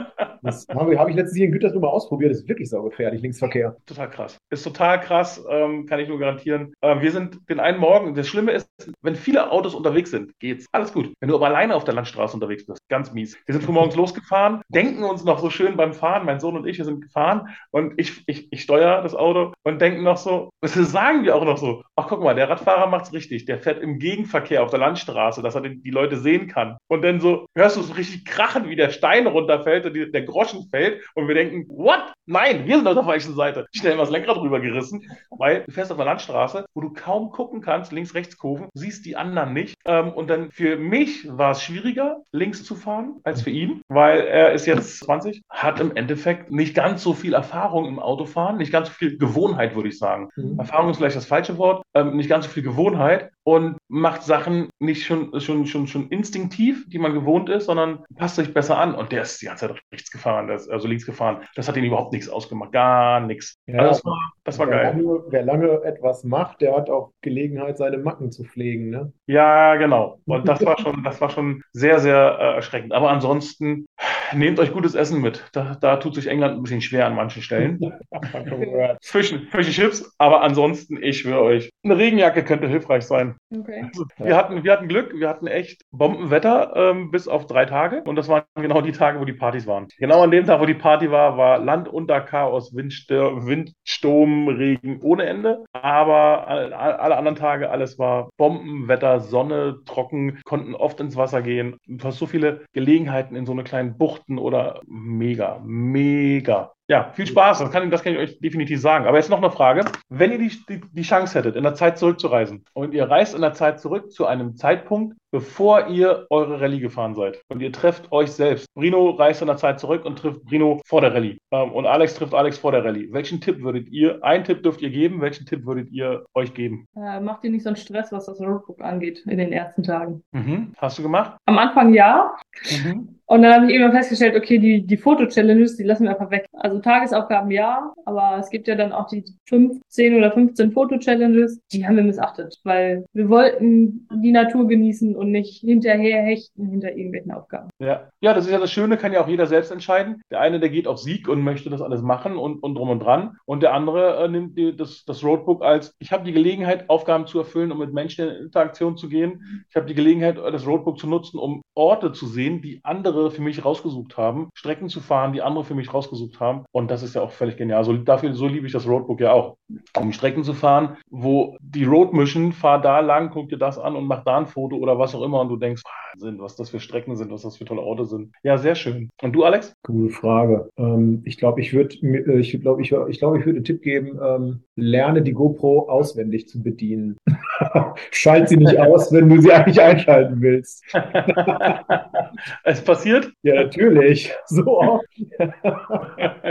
Das habe ich, habe ich letztens hier in Gütersloh mal ausprobiert. Das ist wirklich saugefährlich, Linksverkehr. Total krass. Ist total krass, ähm, kann ich nur garantieren. Ähm, wir sind den einen Morgen, das Schlimme ist, wenn viele Autos unterwegs sind, geht's. Alles gut. Wenn du aber alleine auf der Landstraße unterwegs bist, ganz mies. Wir sind frühmorgens losgefahren, denken uns noch so schön beim Fahren, mein Sohn und ich, wir sind gefahren und ich, ich, ich steuere das Auto und denken noch so, das sagen wir auch noch so, ach guck mal, der Radfahrer macht's richtig, der fährt im Gegenverkehr auf der Landstraße, dass er den, die Leute sehen kann. Und dann so hörst du so richtig krachen, wie der Stein runterfällt und die, der Groschen fällt und wir denken, what? Nein, wir sind auf der falschen Seite. Schnell mal das Lenkrad rübergerissen, weil du fährst auf der Landstraße, wo du kaum gucken kannst, links, rechts Kurven, siehst die anderen nicht. Ähm, und dann für mich war es schwieriger, links zu fahren, als für ihn, weil er ist jetzt 20, hat im Endeffekt nicht ganz so viel Erfahrung im Autofahren, nicht ganz so viel Gewohnheit, würde ich sagen. Mhm. Erfahrung ist vielleicht das falsche Wort, ähm, nicht ganz so viel Gewohnheit und macht Sachen nicht schon, schon, schon, schon instinktiv, die man gewohnt ist, sondern passt sich besser an. Und der ist die ganze Zeit rechts gefahren, das, also links gefahren. Das hat ihn überhaupt nichts ausgemacht, gar nichts. Ja, also das war, das war wer, geil. Lange, wer lange etwas macht, der hat auch Gelegenheit, seine Macken zu pflegen. Ne? Ja, genau. Und das war schon, das war schon sehr, sehr äh, erschreckend. Aber ansonsten nehmt euch gutes Essen mit. Da, da tut sich England ein bisschen schwer an manchen Stellen. Zwischen, zwischen Chips, aber ansonsten, ich schwöre euch, eine Regenjacke könnte hilfreich sein. Okay. Also, wir hatten, wir hatten Glück, wir hatten echt Bombenwetter ähm, bis auf drei Tage und das waren genau die Tage, wo die Partys waren. Genau an dem Tag, wo die Party war, war Land unter Chaos, Windstür Wind, Sturm, Regen ohne Ende. Aber alle, alle anderen Tage, alles war Bombenwetter, Sonne, trocken, konnten oft ins Wasser gehen. Du hast so viele Gelegenheiten in so eine kleinen Buchten oder mega, mega. Ja, viel Spaß, das kann, das kann ich euch definitiv sagen. Aber jetzt noch eine Frage. Wenn ihr die, die, die Chance hättet, in der Zeit zurückzureisen und ihr reist in der Zeit zurück zu einem Zeitpunkt, bevor ihr eure Rallye gefahren seid und ihr trefft euch selbst. Brino reist in der Zeit zurück und trifft Brino vor der Rallye. Ähm, und Alex trifft Alex vor der Rallye. Welchen Tipp würdet ihr, einen Tipp dürft ihr geben, welchen Tipp würdet ihr euch geben? Äh, macht ihr nicht so einen Stress, was das Roadbook angeht in den ersten Tagen? Mhm. Hast du gemacht? Am Anfang ja. Mhm. Und dann habe ich irgendwann festgestellt, okay, die, die Foto-Challenges, die lassen wir einfach weg. Also Tagesaufgaben ja, aber es gibt ja dann auch die 15 oder 15 Foto-Challenges, die haben wir missachtet, weil wir wollten die Natur genießen und nicht hinterher hechten hinter irgendwelchen Aufgaben. Ja. ja, das ist ja das Schöne, kann ja auch jeder selbst entscheiden. Der eine, der geht auf Sieg und möchte das alles machen und, und drum und dran. Und der andere äh, nimmt die, das, das Roadbook als, ich habe die Gelegenheit, Aufgaben zu erfüllen, um mit Menschen in Interaktion zu gehen. Ich habe die Gelegenheit, das Roadbook zu nutzen, um Orte zu sehen, die andere für mich rausgesucht haben, Strecken zu fahren, die andere für mich rausgesucht haben. Und das ist ja auch völlig genial. So, dafür, so liebe ich das Roadbook ja auch. Um Strecken zu fahren, wo die Road Mission, fahr da lang, guck dir das an und mach da ein Foto oder was auch immer und du denkst, Wahnsinn, was das für Strecken sind, was das für tolle Orte sind. Ja, sehr schön. Und du, Alex? Coole Frage. Ähm, ich glaube, ich würde, ich glaube, ich, ich glaube, ich würde einen Tipp geben, ähm, lerne die GoPro auswendig zu bedienen. Schalt sie nicht aus, wenn du sie eigentlich einschalten willst. es passiert? Ja, natürlich. So oft.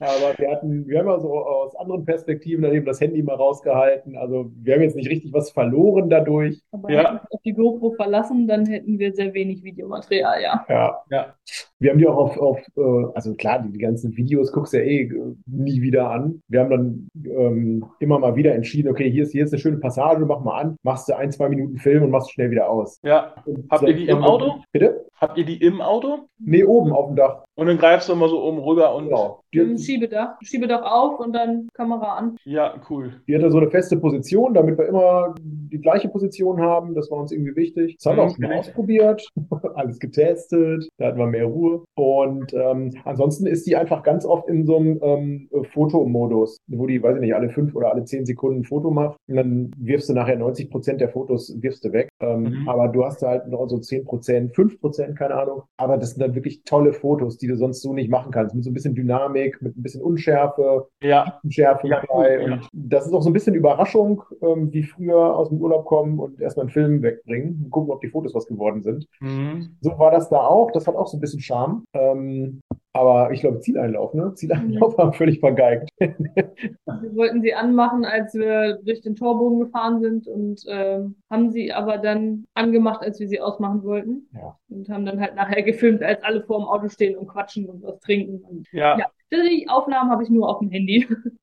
Aber wir hatten, wir haben ja so aus anderen Perspektiven dann eben das Handy mal rausgehalten. Also wir haben jetzt nicht richtig was verloren dadurch. Aber Ja. hätten wir uns auf die GoPro verlassen, dann hätten wir sehr wenig Videomaterial, ja. Ja. Ja. Wir haben die auch auf, auf äh, also klar, die, die ganzen Videos guckst du ja eh äh, nie wieder an. Wir haben dann ähm, immer mal wieder entschieden, okay, hier ist, hier ist eine schöne Passage, mach mal an, machst du ein, zwei Minuten Film und machst schnell wieder aus. Ja. Und Habt ihr die im Auto? Bitte? Habt ihr die im Auto? Nee, oben auf dem Dach. Und dann greifst du immer so oben rüber und. Genau. Die, Schiebedach. Schiebedach auf und dann Kamera an. Ja, cool. die hatte so eine feste Position, damit wir immer die gleiche Position haben. Das war uns irgendwie wichtig. Das haben wir Mhm, auch schon mal ausprobiert, alles getestet, da hatten wir mehr Ruhe. Und ähm, ansonsten ist die einfach ganz oft in so einem ähm, Fotomodus, wo die, weiß ich nicht, alle fünf oder alle zehn Sekunden ein Foto macht. Und dann wirfst du nachher 90 Prozent der Fotos wirfst du weg. Ähm, Mhm. Aber du hast halt noch so 10 Prozent, 5 Prozent, keine Ahnung. Aber das sind dann wirklich tolle Fotos, die du sonst so nicht machen kannst. Mit so ein bisschen Dynamik, mit ein bisschen Unschärfe, Ja, Schärfe Ja, dabei. ja. Und das ist auch so ein bisschen Überraschung, ähm, wie früher aus dem Urlaub kommen und erstmal einen Film wegbringen und gucken, ob die Fotos was geworden sind. mhm. So war das da auch. Das hat auch so ein bisschen Charme. Ähm, Aber ich glaube, Zieleinlauf, ne? Zieleinlauf haben völlig vergeigt. Wir wollten sie anmachen, als wir durch den Torbogen gefahren sind und ähm, haben sie aber dann angemacht, als wir sie ausmachen wollten. Ja. Und haben dann halt nachher gefilmt, als alle vor dem Auto stehen und quatschen und was trinken. Und Ja. Ja. Die Aufnahmen habe ich nur auf dem Handy.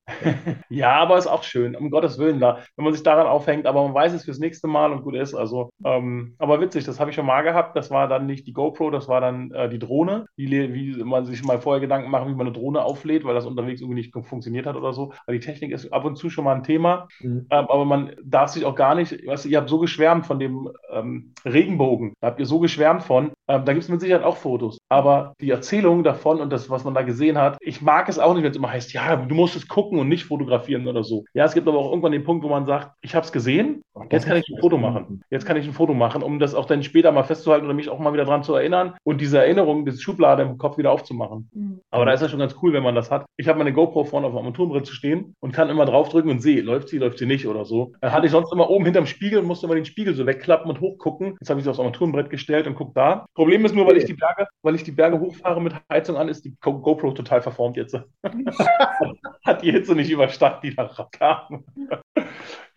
Ja, aber ist auch schön, um Gottes Willen da, wenn man sich daran aufhängt, aber man weiß es fürs nächste Mal und gut ist. Also, ähm, aber witzig, das habe ich schon mal gehabt. Das war dann nicht die GoPro, das war dann äh, die Drohne, wie, le- wie man sich mal vorher Gedanken machen, wie man eine Drohne auflädt, weil das unterwegs irgendwie nicht funktioniert hat oder so. Weil die Technik ist ab und zu schon mal ein Thema, Mhm. ähm, aber man darf sich auch gar nicht, weißt du, ihr habt so geschwärmt von dem ähm, Regenbogen, da habt ihr so geschwärmt von, ähm, da gibt es mit Sicherheit auch Fotos. Aber die Erzählung davon und das, was man da gesehen hat, ich mag es auch nicht, wenn es immer heißt, ja, du musst es gucken und nicht fotografieren oder so. Ja, es gibt aber auch irgendwann den Punkt, wo man sagt, ich habe es gesehen, jetzt kann ich ein Foto machen. Jetzt kann ich ein Foto machen, um das auch dann später mal festzuhalten oder mich auch mal wieder dran zu erinnern und diese Erinnerung, diese Schublade im Kopf wieder aufzumachen. Mhm. Aber da ist ja schon ganz cool, wenn man das hat. Ich habe meine GoPro vorne auf dem Armaturenbrett zu stehen und kann immer draufdrücken und sehe, läuft sie, läuft sie nicht oder so. Äh, hatte ich sonst immer oben hinterm Spiegel und musste immer den Spiegel so wegklappen und hochgucken. Jetzt habe ich sie aufs Armaturenbrett gestellt und gucke da. Problem ist nur, weil ich die Berge, weil ich die Berge hochfahre mit Heizung an, ist die Go- GoPro total verformt jetzt. Hat die Hitze nicht überstanden, die da kam.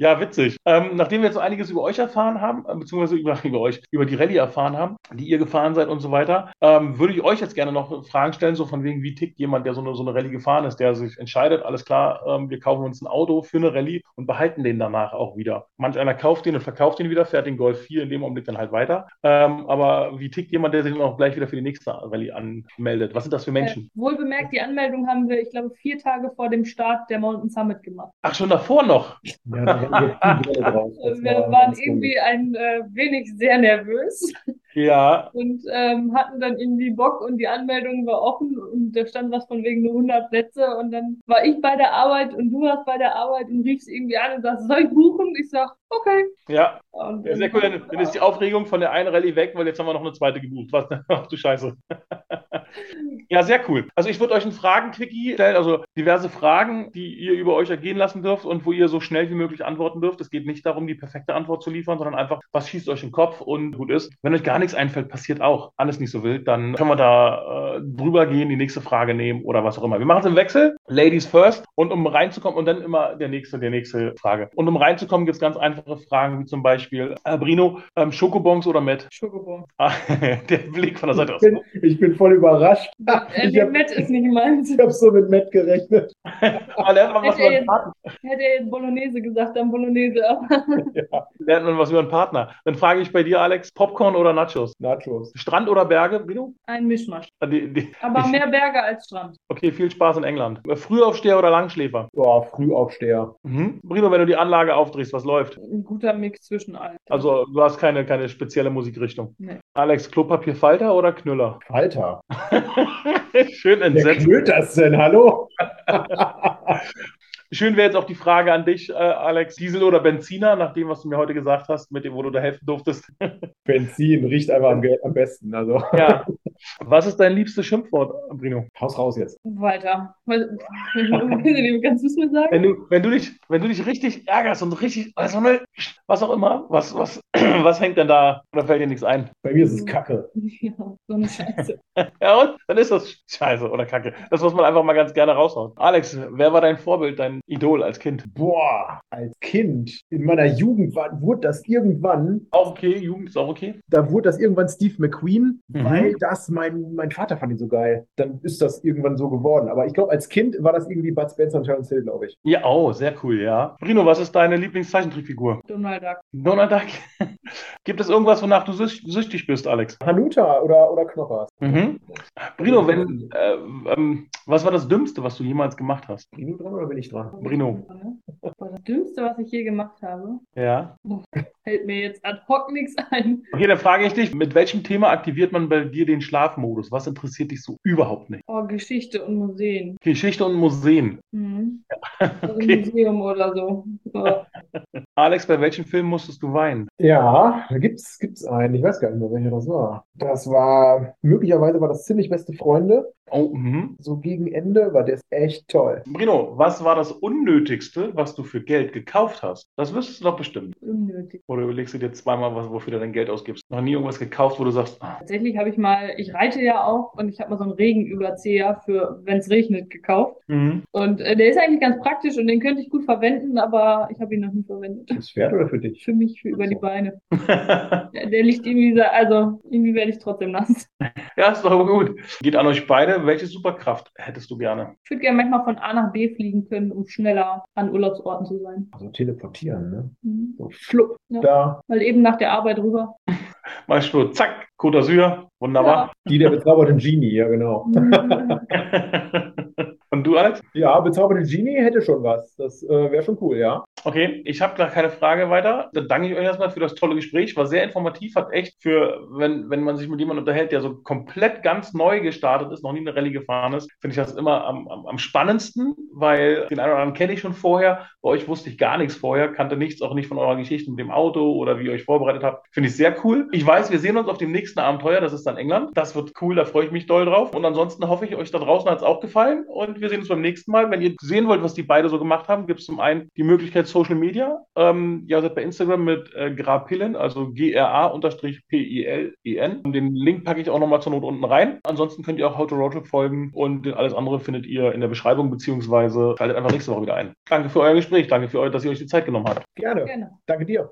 Ja, witzig. Ähm, nachdem wir jetzt so einiges über euch erfahren haben, äh, beziehungsweise über, über euch, über die Rallye erfahren haben, die ihr gefahren seid und so weiter, ähm, würde ich euch jetzt gerne noch Fragen stellen, so von wegen, wie tickt jemand, der so eine, so eine Rallye gefahren ist, der sich entscheidet, alles klar, ähm, wir kaufen uns ein Auto für eine Rallye und behalten den danach auch wieder. Manch einer kauft den und verkauft den wieder, fährt den Golf 4 in dem Augenblick dann halt weiter. Ähm, aber wie tickt jemand, der sich dann auch gleich wieder für die nächste Rallye anmeldet? Was sind das für Menschen? Äh, wohlbemerkt, die Anmeldung haben wir, ich glaube, vier Tage vor dem Start der Mountain Summit gemacht. Ach, schon davor noch. Ja, wir waren irgendwie ein äh, wenig sehr nervös Ja, und ähm, hatten dann irgendwie Bock und die Anmeldung war offen und da stand was von wegen nur 100 Plätze und dann war ich bei der Arbeit und du warst bei der Arbeit und riefst irgendwie an und sagst, soll ich buchen? Ich sag, okay. ja. Und sehr cool, dann, dann ist die Aufregung von der einen Rallye weg, weil jetzt haben wir noch eine zweite gebucht. Was, ach du Scheiße. Ja, sehr cool. Also ich würde euch einen Fragen-Quickie stellen, also diverse Fragen, die ihr über euch ergehen lassen dürft und wo ihr so schnell wie möglich antworten dürft. Es geht nicht darum, die perfekte Antwort zu liefern, sondern einfach, was schießt euch den Kopf und gut ist. Wenn euch gar nichts einfällt, passiert auch. Alles nicht so wild, dann können wir da äh, drüber gehen, die nächste Frage nehmen oder was auch immer. Wir machen es im Wechsel. Ladies first. Und um reinzukommen, und dann immer der nächste, der nächste Frage. Und um reinzukommen, gibt es ganz einfache Fragen, wie zum Beispiel, äh, Brino, ähm, Schokobons oder Met? Schokobon. Ah, der Blick von der Seite Ich aus. bin, ich bin voll überrascht. Äh, Ich der hab- Matt ist nicht meins. Ich habe so mit Matt gerechnet. Aber lernt man was Hätte über er einen Partner. Hätte er jetzt Bolognese gesagt, dann Bolognese. Aber Ja, Lernt man was über einen Partner. Dann frage ich bei dir, Alex, Popcorn oder Nachos? Nachos. Strand oder Berge, Brino? ein Mischmasch. Ah, Die, die, Aber mehr Berge als Strand. okay, viel Spaß in England. Frühaufsteher oder Langschläfer? Boah, Frühaufsteher. Mhm. Brino, wenn du die Anlage aufdrehst, was läuft? Ein guter Mix zwischen allen. Also du hast keine, keine spezielle Musikrichtung. Nee. Alex, Klopapierfalter oder Knüller? Alter, Schön wer entsetzt. knüllt das denn? Hallo? Schön wäre jetzt auch die Frage an dich, äh, Alex. Diesel oder Benziner, nach dem, was du mir heute gesagt hast, mit dem, wo du da helfen durftest. Benzin riecht einfach am, am besten. Also, Ja. Was ist dein liebstes Schimpfwort, Brino? haus raus jetzt. Weiter. Was- Kannst du es mir sagen? Wenn du, wenn du dich, wenn du dich richtig ärgerst und richtig, also eine, was auch immer, was, was, was hängt denn da? Oder fällt dir nichts ein? Bei mir ist es Kacke. Ja, so eine Scheiße. Ja, und? Dann ist das Scheiße oder Kacke. Das, was man einfach mal ganz gerne raushaut. Alex, wer war dein Vorbild, dein Idol als Kind? Boah, als Kind in meiner Jugend war, wurde das irgendwann, Auch okay, Jugend ist auch okay. da wurde das irgendwann Steve McQueen, Mhm. weil das mein, mein Vater fand ihn so geil. Dann ist das irgendwann so geworden. Aber ich glaube, als Kind war das irgendwie Bud Spencer und Terence Hill, glaube ich. Ja, oh, sehr cool, ja. Brino, was ist deine Lieblingszeichentrickfigur? Donald Duck. Donald Duck. Gibt es irgendwas, wonach du süch- süchtig bist, Alex? Hanuta oder, oder Knoppers. Mhm. Brino, wenn, äh, ähm, was war das Dümmste, was du jemals gemacht hast? Bin du dran oder bin ich dran? Brino. Das Dümmste, was ich je gemacht habe, Ja. fällt mir jetzt ad hoc nichts ein. Okay, dann frage ich dich, mit welchem Thema aktiviert man bei dir den Schlafmodus? Was interessiert dich so überhaupt nicht? Oh, Geschichte und Museen. Geschichte und Museen. Mhm. Also Okay. Museum oder so. so. Alex, bei welchem Film musstest du weinen? Ja, da gibt's, gibt's einen. Ich weiß gar nicht mehr, welcher das war. Das war, möglicherweise war das ziemlich beste Freunde. Oh, mhm. So gegen Ende war das echt toll. Brino, was war das Unnötigste, was du für Geld gekauft hast? Das wüsstest du doch bestimmt. Unnötig. Oder überlegst du dir zweimal, was, wofür du dein Geld ausgibst? Noch nie irgendwas gekauft, wo du sagst, ah, Tatsächlich habe ich mal, ich reite ja auch und ich habe mal so einen Regenüberzieher für, wenn es regnet, gekauft. mhm. Und äh, der ist eigentlich ganz praktisch und den könnte ich gut verwenden, aber ich habe ihn noch nie verwendet. Fürs Pferd oder für dich? Für mich, für über die So. Beine. Der, der liegt irgendwie, so- also irgendwie werde ich trotzdem nass. ja, ist doch aber gut. Geht an euch beide. Welche Superkraft hättest du gerne? Ich würde gerne manchmal von A nach B fliegen können, um schneller an Urlaubsorten zu sein. Also teleportieren, ne? Mhm. So flupp, Ja. da. Weil eben nach der Arbeit rüber. Meinst du, zack, Côte d'Azur, wunderbar. Die der bezauberte Genie, ja genau. Und du, Alex? Ja, bezauberte Genie hätte schon was. Das äh, wäre schon cool, ja. Okay, ich habe gar keine Frage weiter. Dann danke ich euch erstmal für das tolle Gespräch. War sehr informativ, hat echt für, wenn, wenn man sich mit jemandem unterhält, der so komplett ganz neu gestartet ist, noch nie eine Rallye gefahren ist, finde ich das immer am, am, am spannendsten, weil den einen oder anderen kenne ich schon vorher. Bei euch wusste ich gar nichts vorher, kannte nichts, auch nicht von eurer Geschichte mit dem Auto oder wie ihr euch vorbereitet habt. Finde ich sehr cool. Ich weiß, wir sehen uns auf dem nächsten Abenteuer, das ist dann England. Das wird cool, da freue ich mich doll drauf. Und ansonsten hoffe ich, euch da draußen hat es auch gefallen und wir sehen uns beim nächsten Mal. Wenn ihr sehen wollt, was die beide so gemacht haben, gibt es zum einen die Möglichkeit Social Media. Ähm, ihr seid bei Instagram mit äh, Grapillen, also G-R-A-P-I-L-E-N. Und Den Link packe ich auch nochmal zur Not unten rein. Ansonsten könnt ihr auch How to Roadtrip folgen und alles andere findet ihr in der Beschreibung, beziehungsweise schaltet einfach nächste Woche wieder ein. Danke für euer Gespräch, danke für euch, dass ihr euch die Zeit genommen habt. Gerne. Gerne. Danke dir.